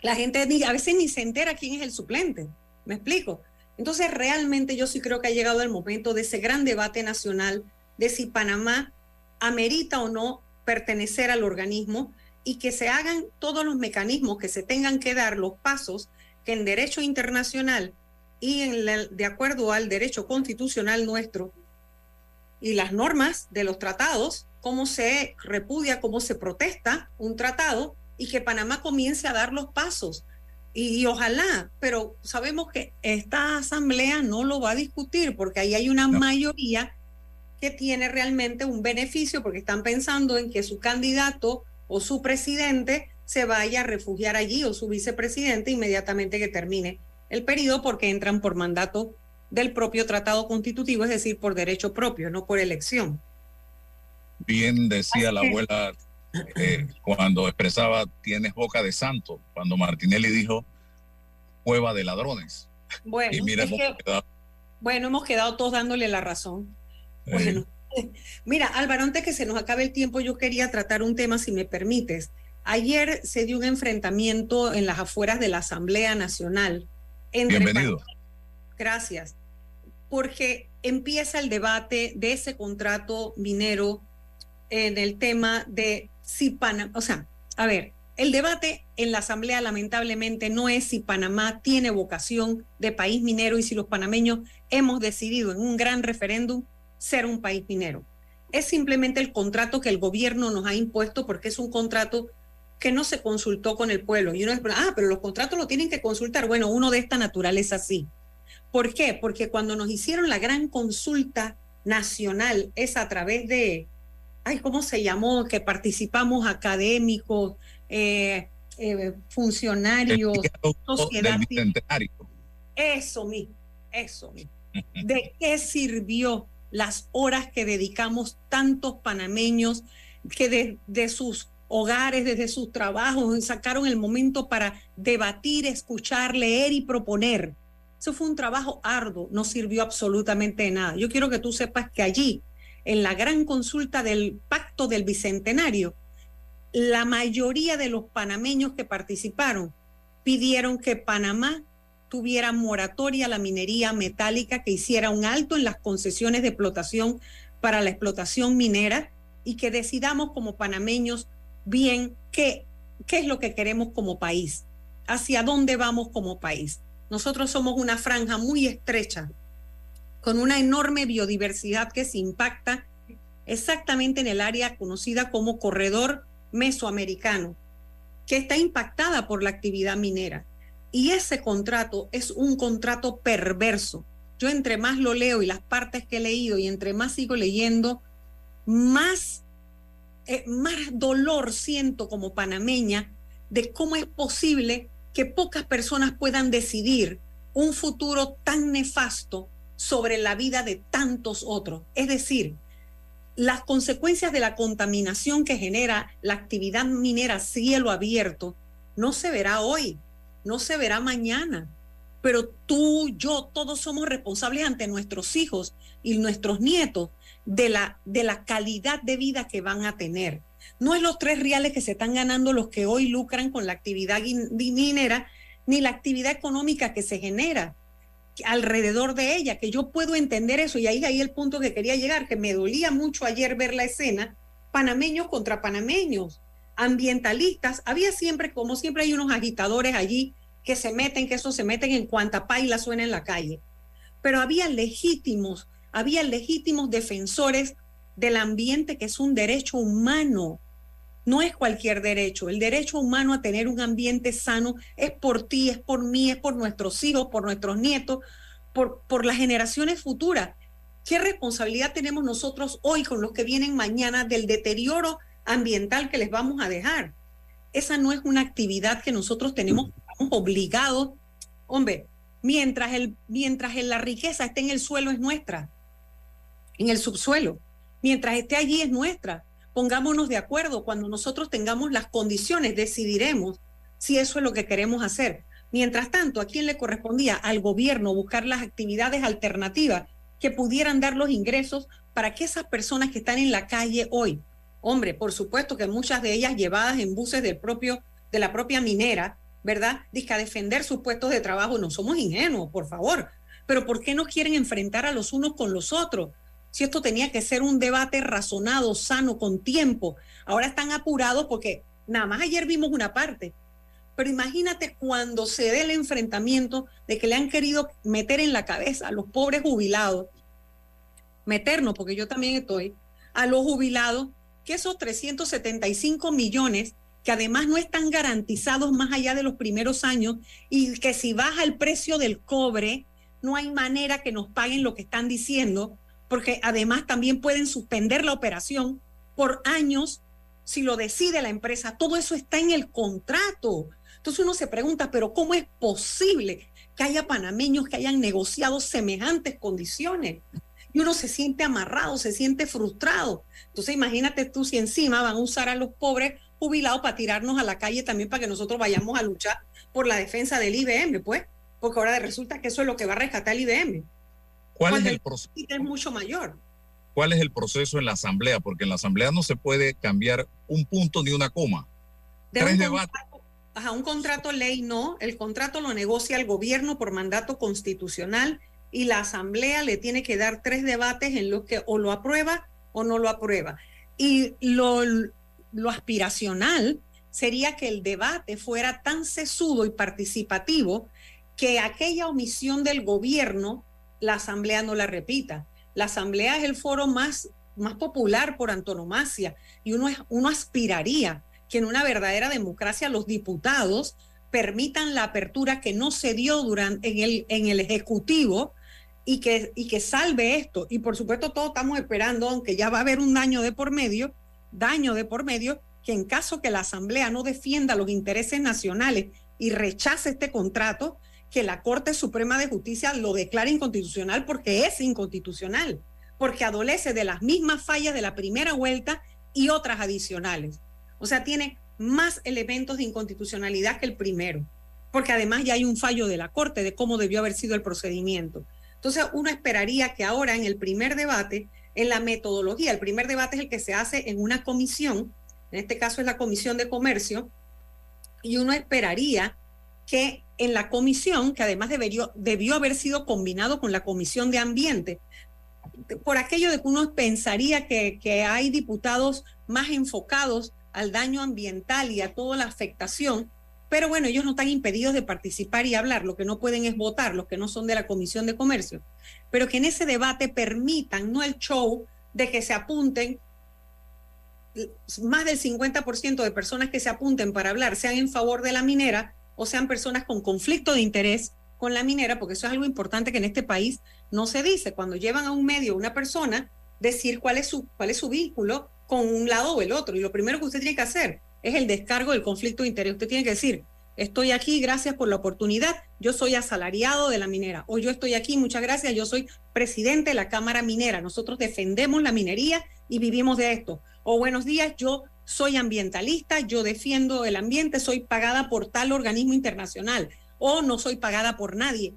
S12: La gente a veces ni se entera quién es el suplente. ¿Me explico? Entonces, realmente yo sí creo que ha llegado el momento de ese gran debate nacional de si Panamá amerita o no pertenecer al organismo y que se hagan todos los mecanismos que se tengan que dar, los pasos que en derecho internacional y en la- de acuerdo al derecho constitucional nuestro y las normas de los tratados, cómo se repudia, cómo se protesta un tratado y que Panamá comience a dar los pasos. Y, y ojalá, pero sabemos que esta asamblea no lo va a discutir porque ahí hay una mayoría que tiene realmente un beneficio porque están pensando en que su candidato o su presidente se vaya a refugiar allí o su vicepresidente inmediatamente que termine el periodo porque entran por mandato del propio tratado constitutivo, es decir, por derecho propio, no por elección.
S11: Bien decía la abuela eh, cuando expresaba tienes boca de santo, cuando Martinelli dijo cueva de ladrones.
S12: Bueno,
S11: y mira
S12: es
S11: hemos
S12: que-
S11: quedado,
S12: bueno, hemos quedado todos dándole la razón.
S11: eh,
S12: Bueno, mira, Álvaro, antes que se nos acabe el tiempo, yo quería tratar un tema, si me permites. Ayer se dio un enfrentamiento en las afueras de la Asamblea Nacional. entre
S11: bienvenido.
S12: Gracias. Porque empieza el debate de ese contrato minero en el tema de si Panamá, o sea, a ver, el debate en la Asamblea lamentablemente no es si Panamá tiene vocación de país minero y si los panameños hemos decidido en un gran referéndum ser un país minero. Es simplemente el contrato que el gobierno nos ha impuesto porque es un contrato que no se consultó con el pueblo. Y uno dice, ah, pero los contratos lo tienen que consultar. Bueno, uno de esta naturaleza sí. ¿Por qué? Porque cuando nos hicieron la gran consulta nacional, es a través de, ay, ¿cómo se llamó? Que participamos académicos, eh, eh, funcionarios, sociedad. Eso mismo, eso mismo. ¿De qué sirvió las horas que dedicamos tantos panameños que de, de sus hogares, desde sus trabajos, sacaron el momento para debatir, escuchar, leer y proponer? Eso fue un trabajo arduo, no sirvió absolutamente de nada. Yo quiero que tú sepas que allí, en la gran consulta del pacto del bicentenario, la mayoría de los panameños que participaron pidieron que Panamá tuviera moratoria la minería metálica, que hiciera un alto en las concesiones de explotación para la explotación minera y que decidamos como panameños bien qué, qué es lo que queremos como país, hacia dónde vamos como país. Nosotros somos una franja muy estrecha, con una enorme biodiversidad que se impacta exactamente en el área conocida como corredor mesoamericano, que está impactada por la actividad minera. Y ese contrato es un contrato perverso. Yo entre más lo leo y las partes que he leído y entre más sigo leyendo, más, eh, más dolor siento como panameña de cómo es posible que pocas personas puedan decidir un futuro tan nefasto sobre la vida de tantos otros. Es decir, las consecuencias de la contaminación que genera la actividad minera cielo abierto no se verá hoy, no se verá mañana, pero tú, yo, todos somos responsables ante nuestros hijos y nuestros nietos de la, de la calidad de vida que van a tener. No es los tres reales que se están ganando los que hoy lucran con la actividad minera, ni la actividad económica que se genera alrededor de ella, que yo puedo entender eso, y ahí ahí el punto que quería llegar, que me dolía mucho ayer ver la escena, panameños contra panameños, ambientalistas, había siempre, como siempre hay unos agitadores allí que se meten, que eso se meten en cuanta paila suena en la calle, pero había legítimos, había legítimos defensores del ambiente que es un derecho humano, no es cualquier derecho. El derecho humano a tener un ambiente sano es por ti, es por mí, es por nuestros hijos, por nuestros nietos, por, por las generaciones futuras. ¿Qué responsabilidad tenemos nosotros hoy con los que vienen mañana del deterioro ambiental que les vamos a dejar? Esa no es una actividad que nosotros tenemos obligados. Hombre, mientras, el, mientras la riqueza esté en el suelo es nuestra, en el subsuelo. Mientras esté allí es nuestra pongámonos de acuerdo. Cuando nosotros tengamos las condiciones, decidiremos si eso es lo que queremos hacer. Mientras tanto, ¿a quién le correspondía? Al gobierno buscar las actividades alternativas que pudieran dar los ingresos para que esas personas que están en la calle hoy, hombre, por supuesto que muchas de ellas llevadas en buses del propio, de la propia minera, ¿verdad? Dice a defender sus puestos de trabajo, no somos ingenuos, por favor. Pero ¿por qué no quieren enfrentar a los unos con los otros? si esto tenía que ser un debate razonado, sano, con tiempo. Ahora están apurados porque nada más ayer vimos una parte. Pero imagínate cuando se dé el enfrentamiento de que le han querido meter en la cabeza a los pobres jubilados, meternos, porque yo también estoy, a los jubilados, que esos 375 millones, que además no están garantizados más allá de los primeros años, y que si baja el precio del cobre, no hay manera que nos paguen lo que están diciendo, porque además también pueden suspender la operación por años si lo decide la empresa. Todo eso está en el contrato. Entonces uno se pregunta, pero ¿cómo es posible que haya panameños que hayan negociado semejantes condiciones? Y uno se siente amarrado, se siente frustrado. Entonces imagínate tú si encima van a usar a los pobres jubilados para tirarnos a la calle también para que nosotros vayamos a luchar por la defensa del IBM, pues, porque ahora resulta que eso es lo que va a rescatar el IBM.
S11: ¿Cuál es el proceso?
S12: es mucho mayor.
S11: ¿Cuál es el proceso en la asamblea? Porque en la asamblea no se puede cambiar un punto ni una coma.
S12: De
S11: Tres
S12: un
S11: debates.
S12: contrato, ajá, un contrato ley no, el contrato lo negocia el gobierno por mandato constitucional y la asamblea le tiene que dar tres debates en los que o lo aprueba o no lo aprueba. Y lo, lo aspiracional sería que el debate fuera tan sesudo y participativo que aquella omisión del gobierno la asamblea no la repita. La asamblea es el foro más, más popular por antonomasia y uno, uno aspiraría que en una verdadera democracia los diputados permitan la apertura que no se dio durante, en, el, en el Ejecutivo y que, y que salve esto. Y por supuesto todos estamos esperando, aunque ya va a haber un daño de por medio, daño de por medio, que en caso que la Asamblea no defienda los intereses nacionales y rechace este contrato, que la Corte Suprema de Justicia lo declare inconstitucional porque es inconstitucional, porque adolece de las mismas fallas de la primera vuelta y otras adicionales. O sea, tiene más elementos de inconstitucionalidad que el primero, porque además ya hay un fallo de la Corte de cómo debió haber sido el procedimiento. Entonces, uno esperaría que ahora en el primer debate, en la metodología, el primer debate es el que se hace en una comisión, en este caso es la Comisión de Comercio, y uno esperaría que en la comisión, que además debería, debió haber sido combinado con la Comisión de Ambiente, por aquello de que uno pensaría que, que hay diputados más enfocados al daño ambiental y a toda la afectación, pero bueno, ellos no están impedidos de participar y hablar, lo que no pueden es votar, los que no son de la Comisión de Comercio, pero que en ese debate permitan, no el show de que se apunten más del 50% de personas que se apunten para hablar sean en favor de la minera o sean personas con conflicto de interés con la minera, porque eso es algo importante que en este país no se dice. Cuando llevan a un medio una persona, decir cuál es su, cuál es su vínculo con un lado o el otro. Y lo primero que usted tiene que hacer es el descargo del conflicto de interés. Usted tiene que decir, estoy aquí, gracias por la oportunidad, yo soy asalariado de la minera, o yo estoy aquí, muchas gracias, yo soy presidente de la Cámara Minera, nosotros defendemos la minería y vivimos de esto. O buenos días, yo soy ambientalista, yo defiendo el ambiente, soy pagada por tal organismo internacional, o no soy pagada por nadie.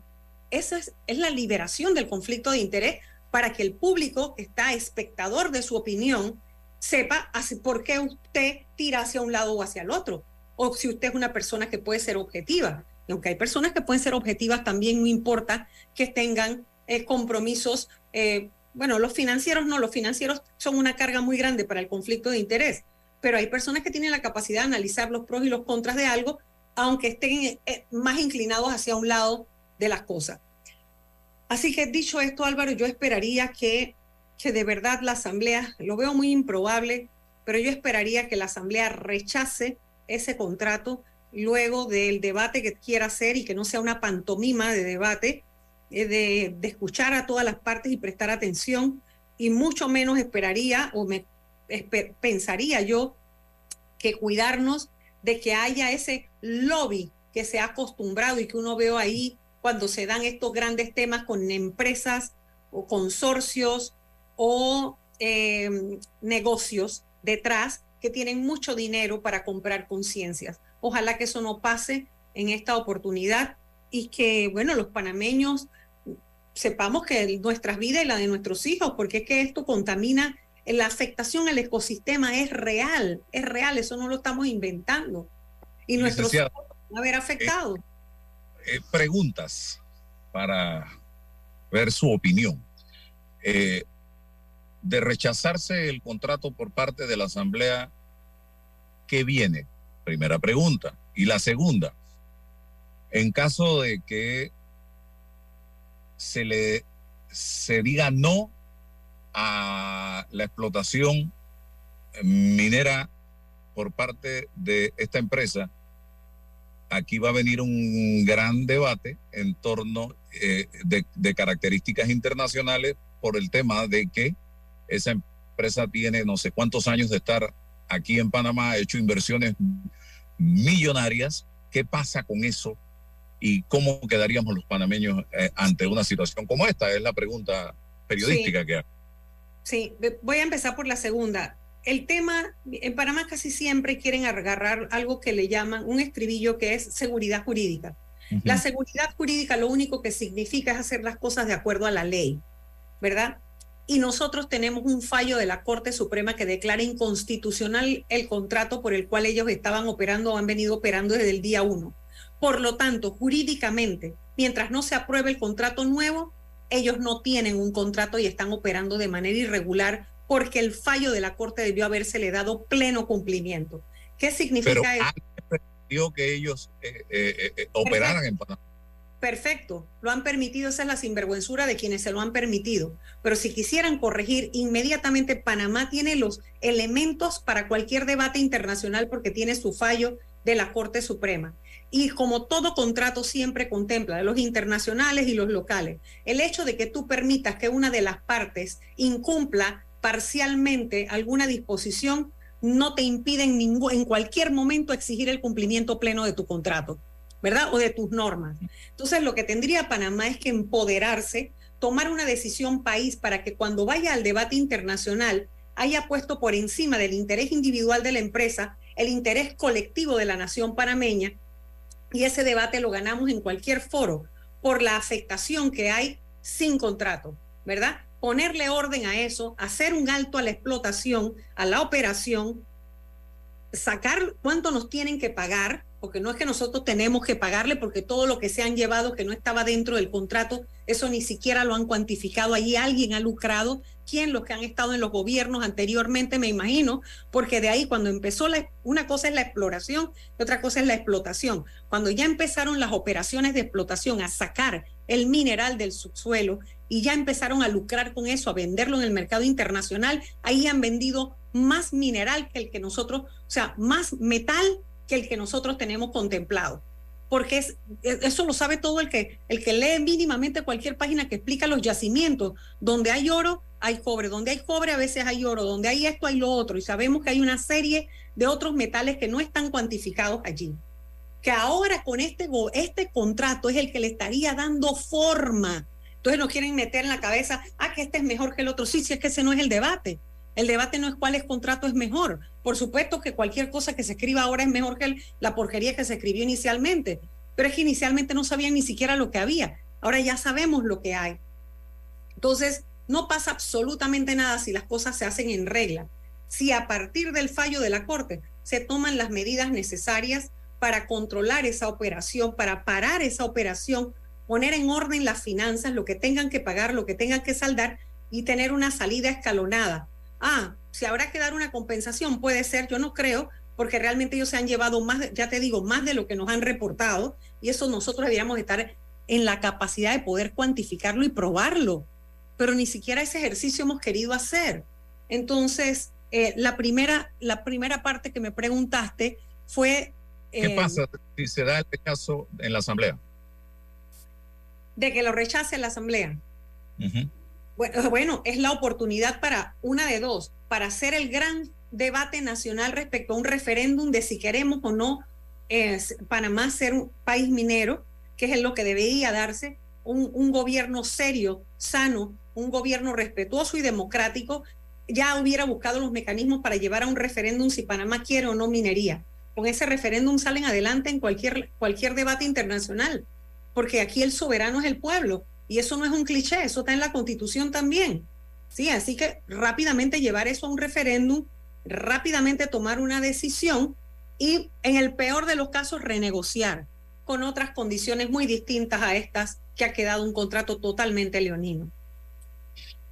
S12: Esa es, la liberación del conflicto de interés para que el público está espectador de su opinión sepa por qué usted tira hacia un lado o hacia el otro, o si usted es una persona que puede ser objetiva. Aunque hay personas que pueden ser objetivas, también no importa que tengan eh, compromisos. eh, bueno, los financieros no, los financieros son una carga muy grande para el conflicto de interés, pero hay personas que tienen la capacidad de analizar los pros y los contras de algo, aunque estén eh, más inclinados hacia un lado de las cosas. Así que dicho esto, Álvaro, yo esperaría que, que de verdad la Asamblea, lo veo muy improbable, pero yo esperaría que la Asamblea rechace ese contrato luego del debate que quiera hacer y que no sea una pantomima de debate, eh, de, escuchar a todas las partes y prestar atención, y mucho menos esperaría o me pensaría yo que cuidarnos de que haya ese lobby que se ha acostumbrado y que uno veo ahí cuando se dan estos grandes temas con empresas o consorcios o eh, negocios detrás que tienen mucho dinero para comprar conciencias. Ojalá que eso no pase en esta oportunidad y que, bueno, los panameños sepamos que nuestras vidas y la de nuestros hijos, porque es que esto contamina, la afectación al ecosistema es real, es real, eso no lo estamos inventando. Y nuestros hijos van a ver afectados.
S11: eh, preguntas para ver su opinión. Eh, de rechazarse el contrato por parte de la Asamblea, ¿qué viene? Primera pregunta. Y la segunda, en caso de que se le se diga no a la explotación minera por parte de esta empresa, aquí va a venir un gran debate en torno eh, de, de, características internacionales por el tema de que esa empresa tiene no sé cuántos años de estar aquí en Panamá, ha hecho inversiones millonarias. ¿Qué pasa con eso? ¿Y cómo quedaríamos los panameños eh, ante una situación como esta? Es la pregunta periodística
S12: sí.
S11: que hay.
S12: Sí, voy a empezar por la segunda el tema, en Panamá casi siempre quieren agarrar algo que le llaman un estribillo que es seguridad jurídica. Uh -huh. La seguridad jurídica lo único que significa es hacer las cosas de acuerdo a la ley, ¿verdad? Y nosotros tenemos un fallo de la Corte Suprema que declara inconstitucional el contrato por el cual ellos estaban operando o han venido operando desde el día uno. Por lo tanto, jurídicamente, mientras no se apruebe el contrato nuevo, ellos no tienen un contrato y están operando de manera irregular porque el fallo de la Corte debió habérsele dado pleno cumplimiento. ¿Qué significa
S11: Pero
S12: eso?
S11: que ellos eh, eh, eh, operaran en Panamá.
S12: Perfecto, lo han permitido, esa es la sinvergüenzura de quienes se lo han permitido. Pero si quisieran corregir, inmediatamente Panamá tiene los elementos para cualquier debate internacional porque tiene su fallo de la Corte Suprema. Y como todo contrato siempre contempla, los internacionales y los locales, el hecho de que tú permitas que una de las partes incumpla parcialmente alguna disposición no te impide en, ningún, en cualquier momento exigir el cumplimiento pleno de tu contrato, ¿verdad? O de tus normas. Entonces, lo que tendría Panamá es que empoderarse, tomar una decisión país para que cuando vaya al debate internacional haya puesto por encima del interés individual de la empresa el interés colectivo de la nación panameña y ese debate lo ganamos en cualquier foro por la afectación que hay sin contrato, ¿verdad? Ponerle orden a eso, hacer un alto a la explotación, a la operación, sacar cuánto nos tienen que pagar, porque no es que nosotros tenemos que pagarle, porque todo lo que se han llevado que no estaba dentro del contrato, eso ni siquiera lo han cuantificado. Allí alguien ha lucrado. ¿Quién? Los que han estado en los gobiernos anteriormente, me imagino, porque de ahí cuando empezó la, una cosa es la exploración y otra cosa es la explotación. Cuando ya empezaron las operaciones de explotación a sacar el mineral del subsuelo y ya empezaron a lucrar con eso, a venderlo en el mercado internacional, ahí han vendido más mineral que el que nosotros, o sea, más metal que el que nosotros tenemos contemplado. Porque es, eso lo sabe todo el que, el que lee mínimamente cualquier página que explica los yacimientos. Donde hay oro, hay cobre. Donde hay cobre, a veces hay oro. Donde hay esto, hay lo otro. Y sabemos que hay una serie de otros metales que no están cuantificados allí. Que ahora con este, este contrato es el que le estaría dando forma. Entonces nos quieren meter en la cabeza, ah, que este es mejor que el otro. Sí, sí, es que ese no es el debate. El debate no es cuál es contrato es mejor. Por supuesto que cualquier cosa que se escriba ahora es mejor que la porquería que se escribió inicialmente. Pero es que inicialmente no sabían ni siquiera lo que había. Ahora ya sabemos lo que hay. Entonces, no pasa absolutamente nada si las cosas se hacen en regla. Si a partir del fallo de la Corte se toman las medidas necesarias para controlar esa operación, para parar esa operación, poner en orden las finanzas, lo que tengan que pagar, lo que tengan que saldar y tener una salida escalonada ah, si habrá que dar una compensación, puede ser, yo no creo, porque realmente ellos se han llevado más, ya te digo, más de lo que nos han reportado, y eso nosotros deberíamos estar en la capacidad de poder cuantificarlo y probarlo, pero ni siquiera ese ejercicio hemos querido hacer. Entonces, eh, la, primera, la primera parte que me preguntaste fue...
S11: ¿Qué
S12: eh,
S11: pasa si se da el caso en la Asamblea?
S12: De que lo rechace la Asamblea.
S11: Uh -huh.
S12: Bueno, es la oportunidad para una de dos, para hacer el gran debate nacional respecto a un referéndum de si queremos o no eh, Panamá ser un país minero, que es lo que debería darse, un, un, gobierno serio, sano, un gobierno respetuoso y democrático, ya hubiera buscado los mecanismos para llevar a un referéndum si Panamá quiere o no minería. Con ese referéndum salen adelante en cualquier, cualquier debate internacional, porque aquí el soberano es el pueblo y eso no es un cliché, eso está en la constitución también. Sí, así que rápidamente llevar eso a un referéndum, rápidamente tomar una decisión y en el peor de los casos renegociar con otras condiciones muy distintas a estas que ha quedado un contrato totalmente leonino.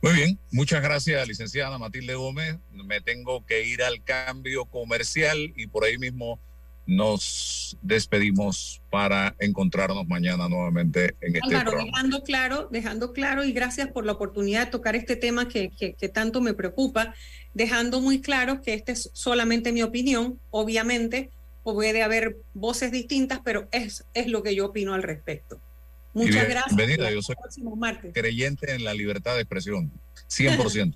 S11: Muy bien, muchas gracias, licenciada Matilde Gómez. Me tengo que ir al cambio comercial y por ahí mismo nos despedimos para encontrarnos mañana nuevamente en este
S12: Álvaro,
S11: programa.
S12: dejando claro, dejando claro y gracias por la oportunidad de tocar este tema que, que- que tanto me preocupa, dejando muy claro que esta es solamente mi opinión, obviamente puede haber voces distintas, pero es, es lo que yo opino al respecto. Muchas gracias.
S11: bienvenida, yo soy creyente en la libertad de expresión, 100%.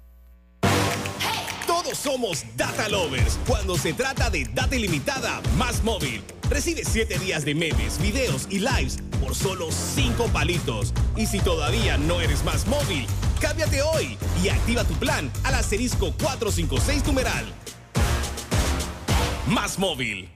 S13: Todos somos data lovers cuando se trata de data ilimitada más móvil. Recibe 7 días de memes, videos y lives por solo 5 palitos. Y si todavía no eres más móvil, cámbiate hoy y activa tu plan al asterisco 456 numeral. Más móvil.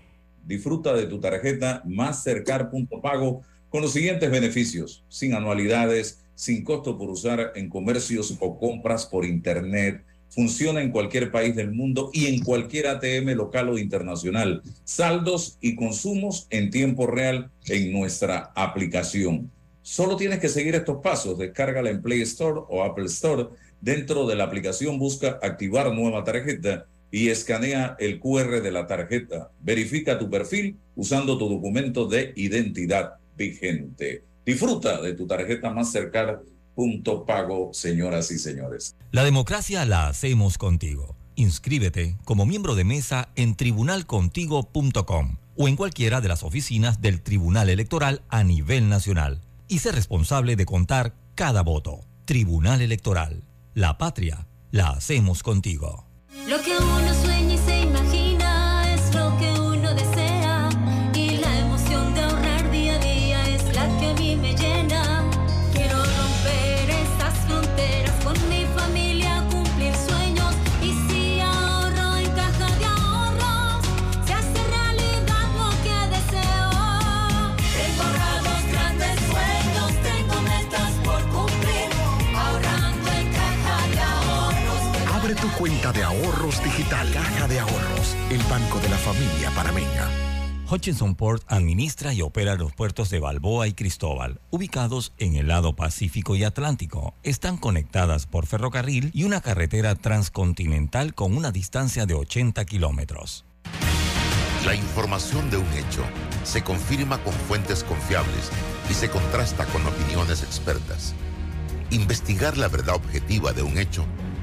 S11: Disfruta de tu tarjeta Mastercard Punto Pago con los siguientes beneficios, sin anualidades, sin costo por usar en comercios o compras por internet. Funciona en cualquier país del mundo y en cualquier ATM local o internacional. Saldos y consumos en tiempo real en nuestra aplicación. Solo tienes que seguir estos pasos. Descárgala en Play Store o Apple Store. Dentro de la aplicación busca activar nueva tarjeta y escanea el QR de la tarjeta. Verifica tu perfil usando tu documento de identidad vigente. Disfruta de tu tarjeta Mastercard punto pago, señoras y señores.
S4: La democracia la hacemos contigo. Inscríbete como miembro de mesa en tribunalcontigo.com o en cualquiera de las oficinas del Tribunal Electoral a nivel nacional y sé responsable de contar cada voto. Tribunal Electoral. La patria la hacemos contigo.
S14: Lo que uno sueña
S15: cuenta de ahorros digital. Caja de Ahorros, el banco de la familia panameña.
S4: Hutchinson Port administra y opera los puertos de Balboa y Cristóbal, ubicados en el lado Pacífico y Atlántico. Están conectadas por ferrocarril y una carretera transcontinental con una distancia de 80 kilómetros.
S16: La información de un hecho se confirma con fuentes confiables y se contrasta con opiniones expertas. Investigar la verdad objetiva de un hecho